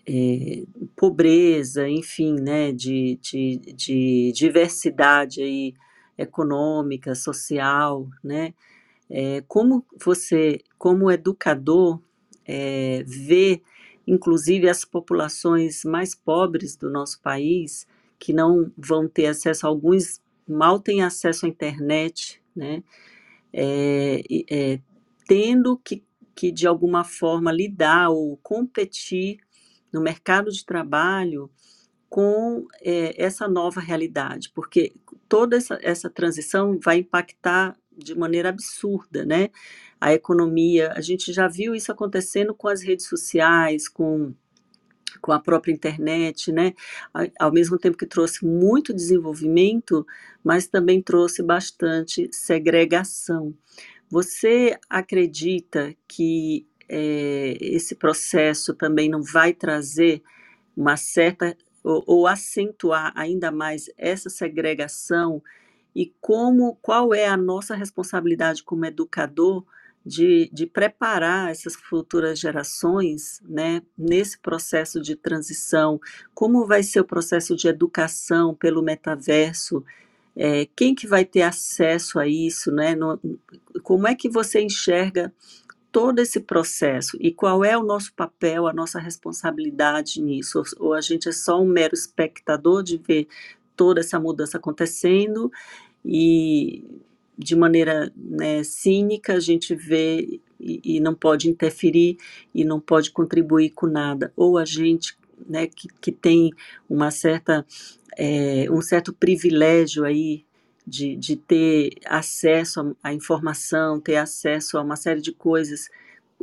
é, pobreza, enfim, né, de, de, de diversidade aí econômica, social, né, é, como você, como educador, é, vê, inclusive, as populações mais pobres do nosso país, que não vão ter acesso, alguns mal têm acesso à internet, né? É, é, tendo que, que, de alguma forma, lidar ou competir no mercado de trabalho com é, essa nova realidade, porque toda essa, essa transição vai impactar de maneira absurda, né? A economia, a gente já viu isso acontecendo com as redes sociais, com com a própria internet, né? Ao mesmo tempo que trouxe muito desenvolvimento, mas também trouxe bastante segregação. Você acredita que é, esse processo também não vai trazer uma certa ou, ou acentuar ainda mais essa segregação? E como qual é a nossa responsabilidade como educador de, de preparar essas futuras gerações né, nesse processo de transição, como vai ser o processo de educação pelo metaverso, é, quem que vai ter acesso a isso, né, no, como é que você enxerga todo esse processo? E qual é o nosso papel, a nossa responsabilidade nisso, ou, ou a gente é só um mero espectador de ver toda essa mudança acontecendo e de maneira né, cínica a gente vê e, e, não pode interferir e não pode contribuir com nada. Ou a gente né, que, que tem uma certa, é, um certo privilégio aí de, de ter acesso à informação, ter acesso a uma série de coisas,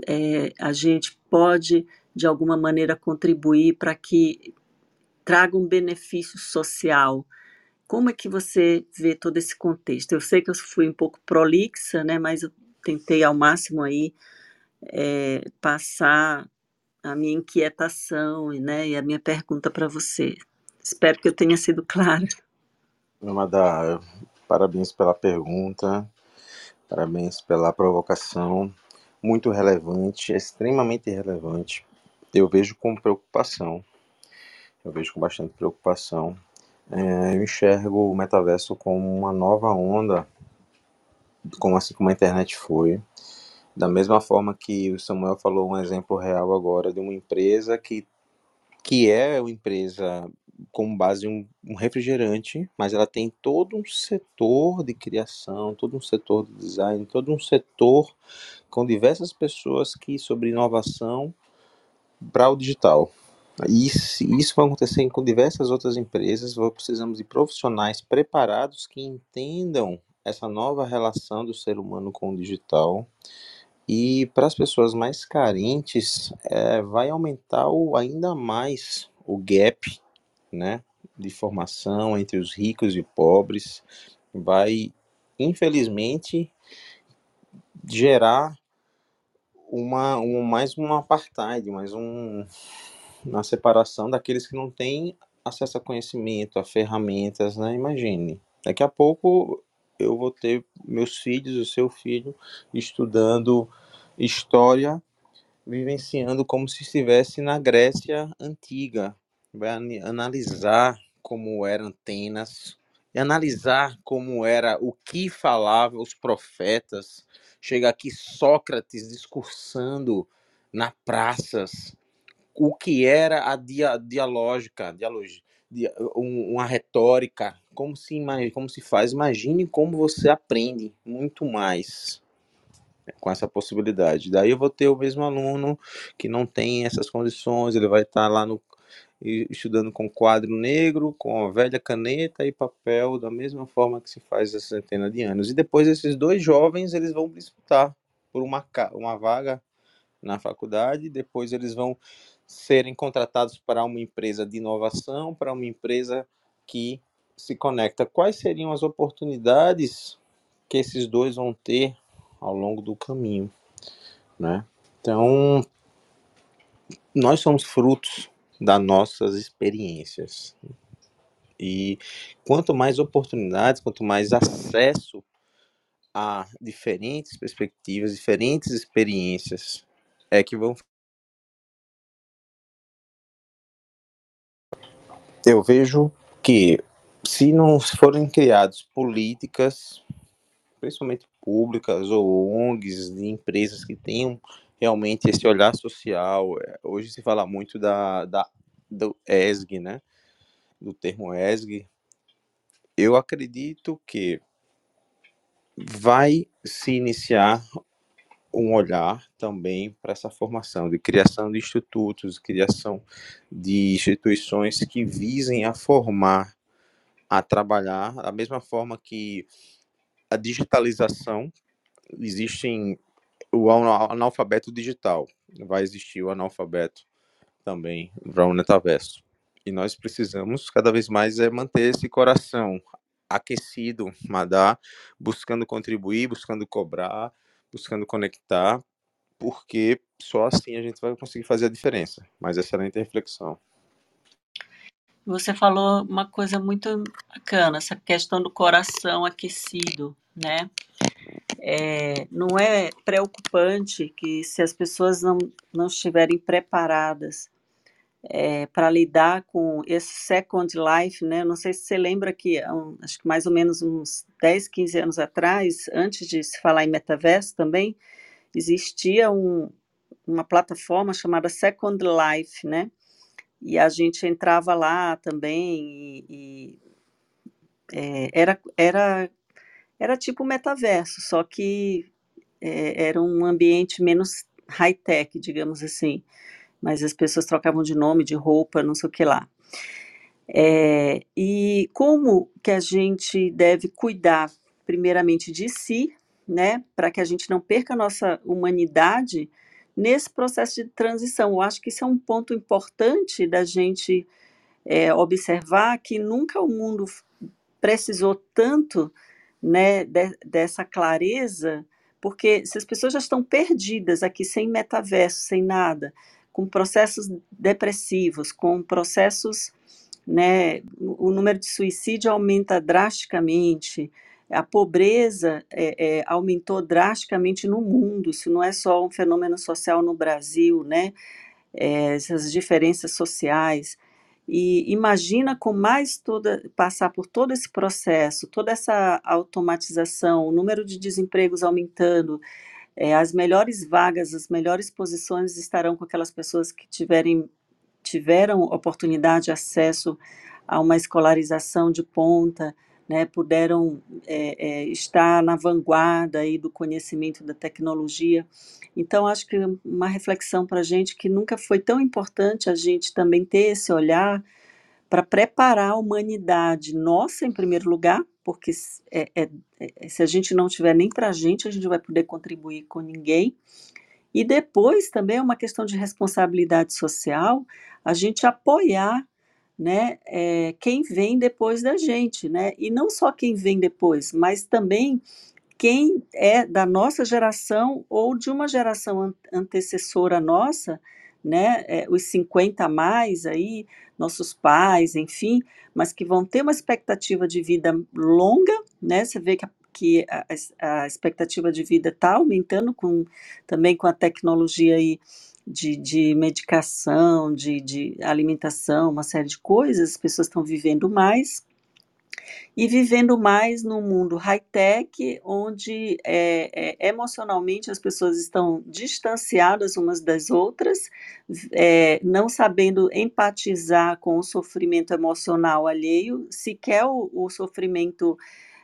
é, a gente pode de alguma maneira contribuir para que traga um benefício social como é que você vê todo esse contexto? Eu sei que eu fui um pouco prolixa, né, mas eu tentei ao máximo aí é, passar a minha inquietação né, e a minha pergunta para você. Espero que eu tenha sido clara. Amada, parabéns pela pergunta, parabéns pela provocação, muito relevante, extremamente relevante. Eu vejo com preocupação, eu vejo com bastante preocupação é, eu enxergo o metaverso como uma nova onda, como assim como a internet foi. Da mesma forma que o Samuel falou um exemplo real agora de uma empresa que, que é uma empresa com base um, um refrigerante, mas ela tem todo um setor de criação, todo um setor de design, todo um setor com diversas pessoas que sobre inovação para o digital. Isso, isso vai acontecer com diversas outras empresas. Precisamos de profissionais preparados que entendam essa nova relação do ser humano com o digital. E para as pessoas mais carentes, é, vai aumentar o, ainda mais o gap né, de formação entre os ricos e pobres. Vai, infelizmente, gerar uma, um, mais um apartheid, mais um, na separação daqueles que não têm acesso a conhecimento, a ferramentas, né? Imagine. Daqui a pouco eu vou ter meus filhos, o seu filho, estudando história, vivenciando como se estivesse na Grécia antiga. Vai analisar como eram Atenas, e analisar como era o que falavam os profetas. Chega aqui Sócrates discursando na praças o que era a dia, dialógica, dialogia, uma retórica, como se, como se faz. Imagine como você aprende muito mais com essa possibilidade. Daí eu vou ter o mesmo aluno que não tem essas condições, ele vai estar lá no estudando com quadro negro, com a velha caneta e papel, da mesma forma que se faz há centenas de anos. E depois esses dois jovens, eles vão disputar por uma, uma vaga na faculdade, depois eles vão serem contratados para uma empresa de inovação, para uma empresa que se conecta. Quais seriam as oportunidades que esses dois vão ter ao longo do caminho, né? Então, nós somos frutos das nossas experiências. E quanto mais oportunidades, quanto mais acesso a diferentes perspectivas, diferentes experiências, é que vão. Eu vejo que se não forem criadas políticas, principalmente públicas ou ONGs de empresas que tenham realmente esse olhar social. É, hoje se fala muito da, da do ESG, né? Do termo ESG. Eu acredito que vai se iniciar um olhar também para essa formação de criação de institutos, criação de instituições que visem a formar, a trabalhar da mesma forma que a digitalização existem o analfabeto digital, vai existir o analfabeto também para o metaverso. E nós precisamos cada vez mais é manter esse coração aquecido, Madá, buscando contribuir, buscando cobrar, buscando conectar, porque só assim a gente vai conseguir fazer a diferença. Mas excelente reflexão. Você falou uma coisa muito bacana, essa questão do coração aquecido, né? É, não é preocupante que se as pessoas não, não estiverem preparadas é, para lidar com esse Second Life, né? Não sei se você lembra que, um, acho que mais ou menos uns 10, 15 anos atrás, antes de se falar em metaverso também, existia um, uma plataforma chamada Second Life, né? E a gente entrava lá também e, e é, era, era, era tipo metaverso, só que é, era um ambiente menos high-tech, digamos assim mas as pessoas trocavam de nome, de roupa, não sei o que lá. É, e como que a gente deve cuidar, primeiramente, de si, né, para que a gente não perca a nossa humanidade nesse processo de transição. Eu acho que isso é um ponto importante da gente é, observar que nunca o mundo precisou tanto né, de, dessa clareza, porque se as pessoas já estão perdidas aqui, sem metaverso, sem nada, com processos depressivos, com processos, né, o número de suicídio aumenta drasticamente, a pobreza é, é, aumentou drasticamente no mundo, isso não é só um fenômeno social no Brasil, né, é, essas diferenças sociais, e imagina com mais toda, passar por todo esse processo, toda essa automatização, o número de desempregos aumentando, é, as melhores vagas, as melhores posições estarão com aquelas pessoas que tiverem, tiveram oportunidade, acesso a uma escolarização de ponta, né, puderam é, é, estar na vanguarda aí do conhecimento da tecnologia. Então, acho que uma reflexão para a gente que nunca foi tão importante a gente também ter esse olhar para preparar a humanidade, nossa em primeiro lugar, porque é, é, é, se a gente não tiver nem para a gente, a gente vai poder contribuir com ninguém. E depois também é uma questão de responsabilidade social, a gente apoiar né, é, quem vem depois da gente, né? E não só quem vem depois, mas também quem é da nossa geração ou de uma geração antecessora nossa, né, é, os 50 a mais aí, nossos pais, enfim, mas que vão ter uma expectativa de vida longa, né, você vê que a, que a, a expectativa de vida está aumentando com, também com a tecnologia aí de, de medicação, de, de alimentação, uma série de coisas, as pessoas estão vivendo mais e vivendo mais num mundo high-tech, onde é, é, emocionalmente as pessoas estão distanciadas umas das outras, é, não sabendo empatizar com o sofrimento emocional alheio, sequer o, o sofrimento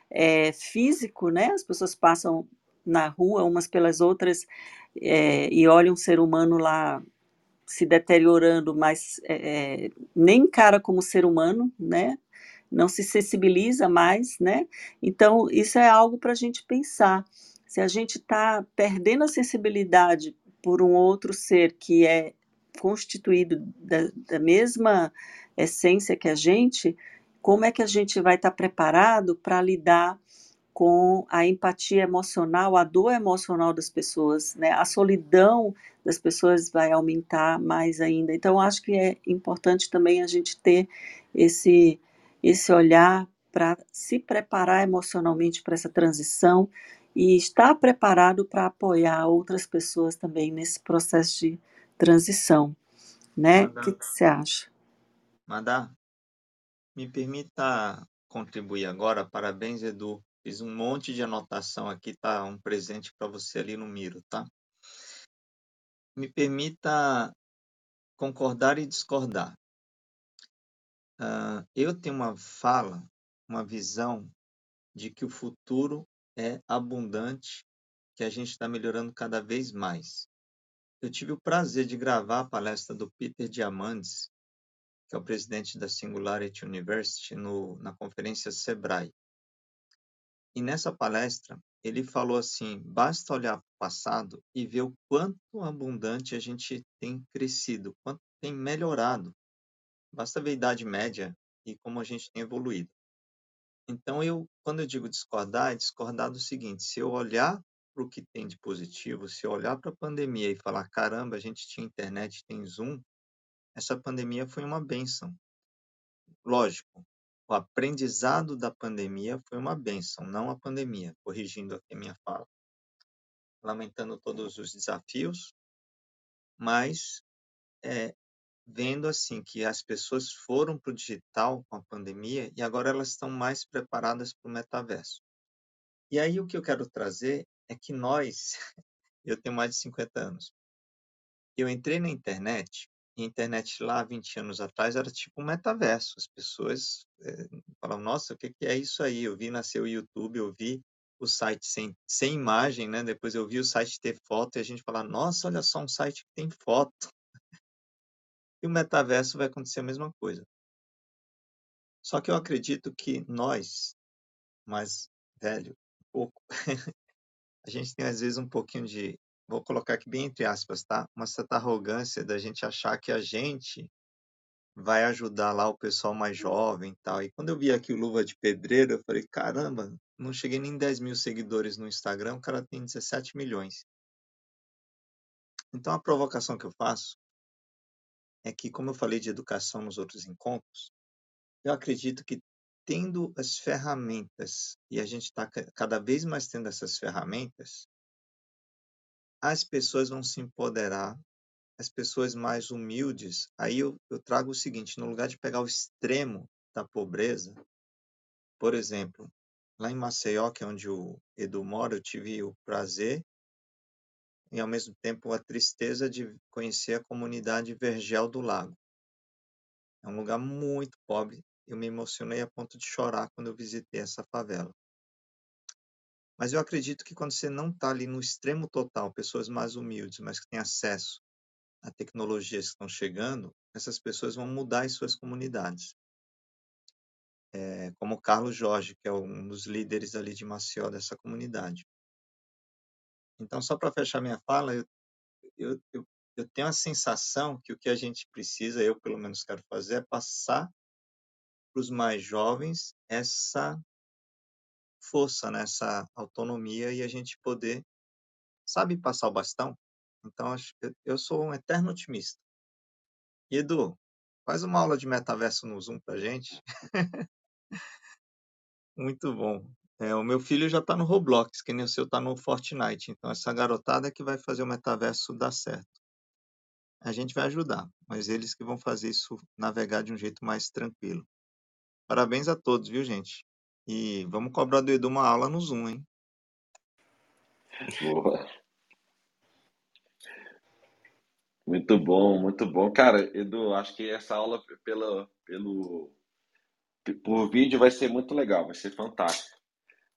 é, físico, né? As pessoas passam na rua umas pelas outras é, e olham um ser humano lá se deteriorando, mas é, nem encara como ser humano, né? não se sensibiliza mais, né? Então, isso é algo para a gente pensar. Se a gente está perdendo a sensibilidade por um outro ser que é constituído da, da mesma essência que a gente, como é que a gente vai estar tá preparado para lidar com a empatia emocional, a dor emocional das pessoas, né? A solidão das pessoas vai aumentar mais ainda. Então, acho que é importante também a gente ter esse esse olhar para se preparar emocionalmente para essa transição e estar preparado para apoiar outras pessoas também nesse processo de transição, né? O que, que você acha? Madá, me permita contribuir agora. Parabéns, Edu. Fiz um monte de anotação aqui, tá? Um presente para você ali no Miro, tá? Me permita concordar e discordar. Uh, eu tenho uma fala, uma visão de que o futuro é abundante, que a gente está melhorando cada vez mais. Eu tive o prazer de gravar a palestra do Peter Diamandis, que é o presidente da Singularity University, no, na conferência Sebrae. E nessa palestra, ele falou assim: basta olhar para o passado e ver o quanto abundante a gente tem crescido, quanto tem melhorado Basta ver a idade média e como a gente tem evoluído. Então, eu, quando eu digo discordar, é discordar do seguinte: se eu olhar para o que tem de positivo, se eu olhar para a pandemia e falar, caramba, a gente tinha internet, tem Zoom, essa pandemia foi uma benção. Lógico, o aprendizado da pandemia foi uma benção, não a pandemia, corrigindo aqui a minha fala. Lamentando todos os desafios, mas é, vendo assim que as pessoas foram para o digital com a pandemia e agora elas estão mais preparadas para o metaverso. E aí o que eu quero trazer é que nós, eu tenho mais de 50 anos, eu entrei na internet, internet lá 20 anos atrás era tipo um metaverso. As pessoas é, falavam, nossa, o que, que é isso aí? Eu vi nascer o YouTube, eu vi o site sem, sem imagem, né? Depois eu vi o site ter foto e a gente falava, nossa, olha só um site que tem foto. E o metaverso vai acontecer a mesma coisa. Só que eu acredito que nós, mais velho, um pouco, a gente tem às vezes um pouquinho de, vou colocar aqui bem entre aspas, tá? Uma certa arrogância da gente achar que a gente vai ajudar lá o pessoal mais jovem e tal. E quando eu vi aqui o Luva de Pedreiro, eu falei, caramba, não cheguei nem 10 mil seguidores no Instagram, o cara tem 17 milhões. Então a provocação que eu faço é que, como eu falei de educação nos outros encontros, eu acredito que tendo as ferramentas, e a gente está cada vez mais tendo essas ferramentas, as pessoas vão se empoderar, as pessoas mais humildes. Aí eu, eu trago o seguinte: no lugar de pegar o extremo da pobreza, por exemplo, lá em Maceió, que é onde o Edu mora, eu tive o prazer e ao mesmo tempo a tristeza de conhecer a comunidade Vergel do Lago. É um lugar muito pobre. Eu me emocionei a ponto de chorar quando eu visitei essa favela. Mas eu acredito que quando você não está ali no extremo total, pessoas mais humildes, mas que têm acesso a tecnologias que estão chegando, essas pessoas vão mudar as suas comunidades. É, como o Carlos Jorge, que é um dos líderes ali de Maceió dessa comunidade. Então, só para fechar minha fala, eu, eu, eu, eu, tenho a sensação que o que a gente precisa, eu pelo menos quero fazer, é passar para os mais jovens essa força, né? essa autonomia e a gente poder, sabe, passar o bastão. Então, eu sou um eterno otimista. E, Edu, faz uma aula de metaverso no Zoom para gente. Muito bom. É, o meu filho já está no Roblox, que nem o seu está no Fortnite. Então, essa garotada é que vai fazer o metaverso dar certo. A gente vai ajudar, mas eles que vão fazer isso navegar de um jeito mais tranquilo. Parabéns a todos, viu, gente? E vamos cobrar do Edu uma aula no Zoom, hein? Boa. Muito bom, muito bom. Cara, Edu, acho que essa aula pela, pelo, por vídeo vai ser muito legal, vai ser fantástico.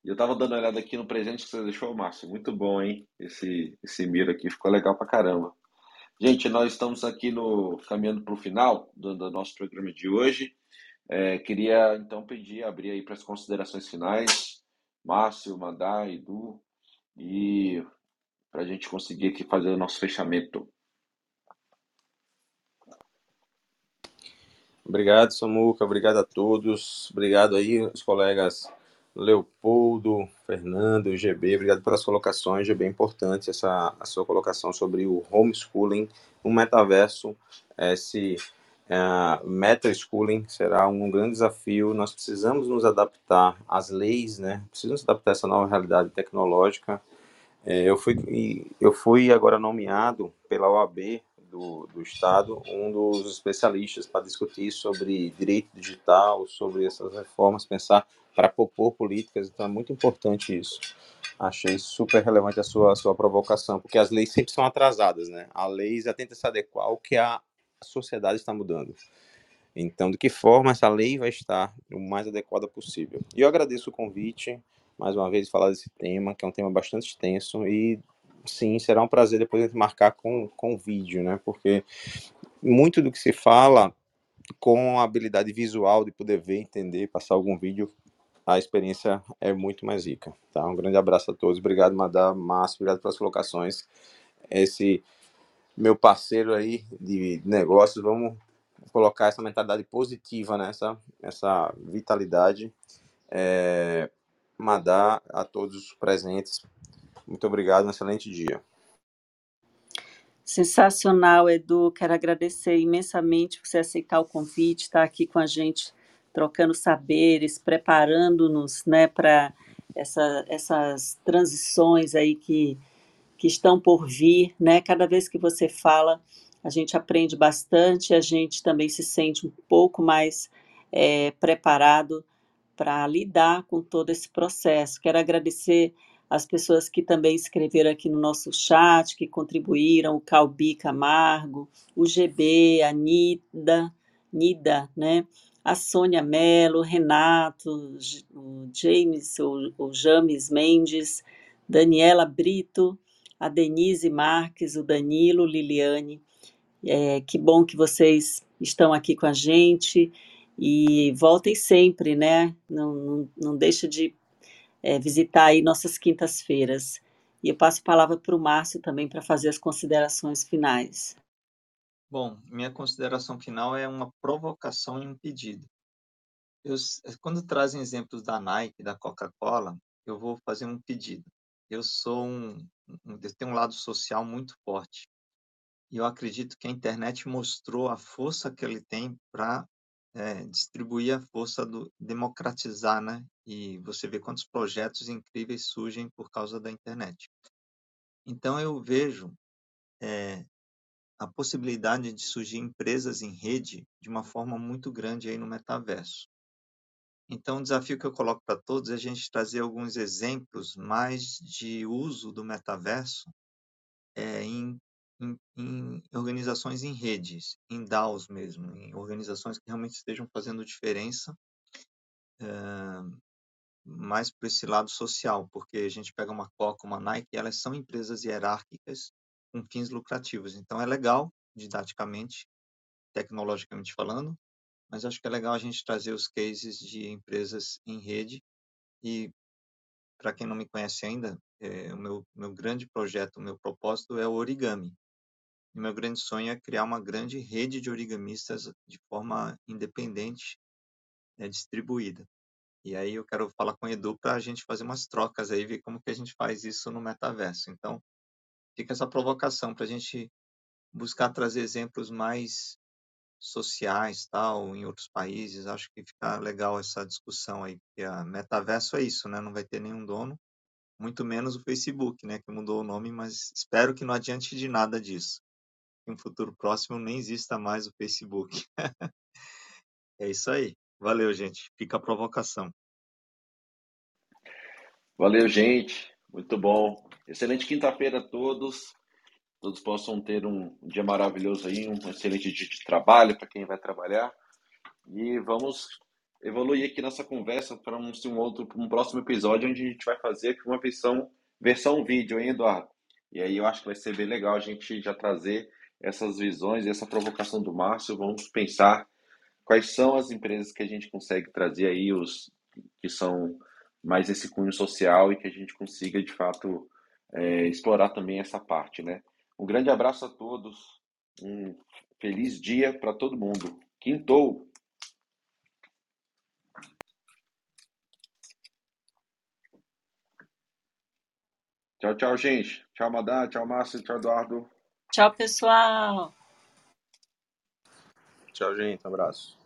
E eu tava dando uma olhada aqui no presente que você deixou, Márcio. Muito bom, hein? Esse, esse miro aqui ficou legal pra caramba. Gente, nós estamos aqui no caminhando para o final do, do, nosso programa de hoje. É, queria então pedir, abrir aí para as considerações finais, Márcio, Madá, Edu, e para a gente conseguir aqui fazer o nosso fechamento. Obrigado, Samuca. Obrigado a todos. Obrigado aí, os colegas Leopoldo, Fernando, GB. Obrigado pelas colocações. É importante essa a sua colocação sobre o homeschooling, o metaverso, esse uh, meta schooling será um grande desafio. Nós precisamos nos adaptar às leis, né? Precisamos adaptar a essa nova realidade tecnológica. É, eu fui eu fui agora nomeado pela OAB do, do Estado, um dos especialistas para discutir sobre direito digital, sobre essas reformas, pensar para propor políticas, então é muito importante isso. Achei super relevante a sua, a sua provocação, porque as leis sempre são atrasadas, né? A lei já tenta se adequar ao que a sociedade está mudando. Então, de que forma essa lei vai estar o mais adequada possível? E eu agradeço o convite, mais uma vez, de falar desse tema, que é um tema bastante extenso, e sim, será um prazer depois a gente marcar com, com vídeo, né? Porque muito do que se fala com a habilidade visual de poder ver, entender, passar algum vídeo, a experiência é muito mais rica. Tá? Um grande abraço a todos. Obrigado, Madame Márcio. Obrigado pelas colocações. Esse meu parceiro aí de negócios, vamos colocar essa mentalidade positiva nessa essa vitalidade. É, a todos os presentes. Muito obrigado, um excelente dia. Sensacional, Edu. Quero agradecer imensamente você aceitar o convite, estar aqui com a gente, trocando saberes, preparando-nos né, para essa, essas transições aí que, que estão por vir. Né? Cada vez que você fala, a gente aprende bastante, a gente também se sente um pouco mais é, preparado para lidar com todo esse processo. Quero agradecer as pessoas que também escreveram aqui no nosso chat, que contribuíram, o Calbi Camargo, o GB, a Nida, Nida, né? A Sônia Mello, Renato, o James, o, o James Mendes, Daniela Brito, a Denise Marques, o Danilo, Liliane. É, que bom que vocês estão aqui com a gente e voltem sempre, né? Não, não, não deixe de é, visitar aí nossas quintas-feiras. E eu passo a palavra para o Márcio também para fazer as considerações finais. Bom, minha consideração final é uma provocação e um pedido. Eu, quando trazem exemplos da Nike, da Coca-Cola, eu vou fazer um pedido. Eu sou um, um, tenho um lado social muito forte. E eu acredito que a internet mostrou a força que ele tem para é, distribuir a força do democratizar, né? E você vê quantos projetos incríveis surgem por causa da internet. Então eu vejo é, a possibilidade de surgir empresas em rede de uma forma muito grande aí no metaverso. Então, o desafio que eu coloco para todos é a gente trazer alguns exemplos mais de uso do metaverso é, em em, em organizações em redes, em DAOs mesmo, em organizações que realmente estejam fazendo diferença, é, mais por esse lado social, porque a gente pega uma Coca, uma Nike, elas são empresas hierárquicas com fins lucrativos. Então é legal, didaticamente, tecnologicamente falando, mas acho que é legal a gente trazer os cases de empresas em rede e para quem não me conhece ainda, é, o meu, meu grande projeto, o meu propósito é o origami. E meu grande sonho é criar uma grande rede de origamistas de forma independente, né, distribuída. E aí eu quero falar com o Edu para a gente fazer umas trocas aí, ver como que a gente faz isso no metaverso. Então, fica essa provocação para a gente buscar trazer exemplos mais sociais, tal, em outros países. Acho que fica legal essa discussão aí, porque a metaverso é isso, né? Não vai ter nenhum dono, muito menos o Facebook, né? Que mudou o nome, mas espero que não adiante de nada disso. Em um futuro próximo nem exista mais o Facebook. é isso aí. Valeu, gente. Fica a provocação. Valeu, gente. Muito bom. Excelente quinta-feira a todos. Todos possam ter um dia maravilhoso aí, um excelente dia de trabalho para quem vai trabalhar. E vamos evoluir aqui nossa conversa para um, um outro, um próximo episódio onde a gente vai fazer uma versão, versão vídeo, hein, Eduardo? E aí eu acho que vai ser bem legal a gente já trazer essas visões e essa provocação do Márcio. Vamos pensar quais são as empresas que a gente consegue trazer aí, os que são mais esse cunho social e que a gente consiga, de fato, é, explorar também essa parte, né? Um grande abraço a todos, um feliz dia para todo mundo. Quintou! Tchau, tchau, gente. Tchau, Madá. Tchau, Márcio. Tchau, Eduardo. Tchau, pessoal. Tchau, gente. Um abraço.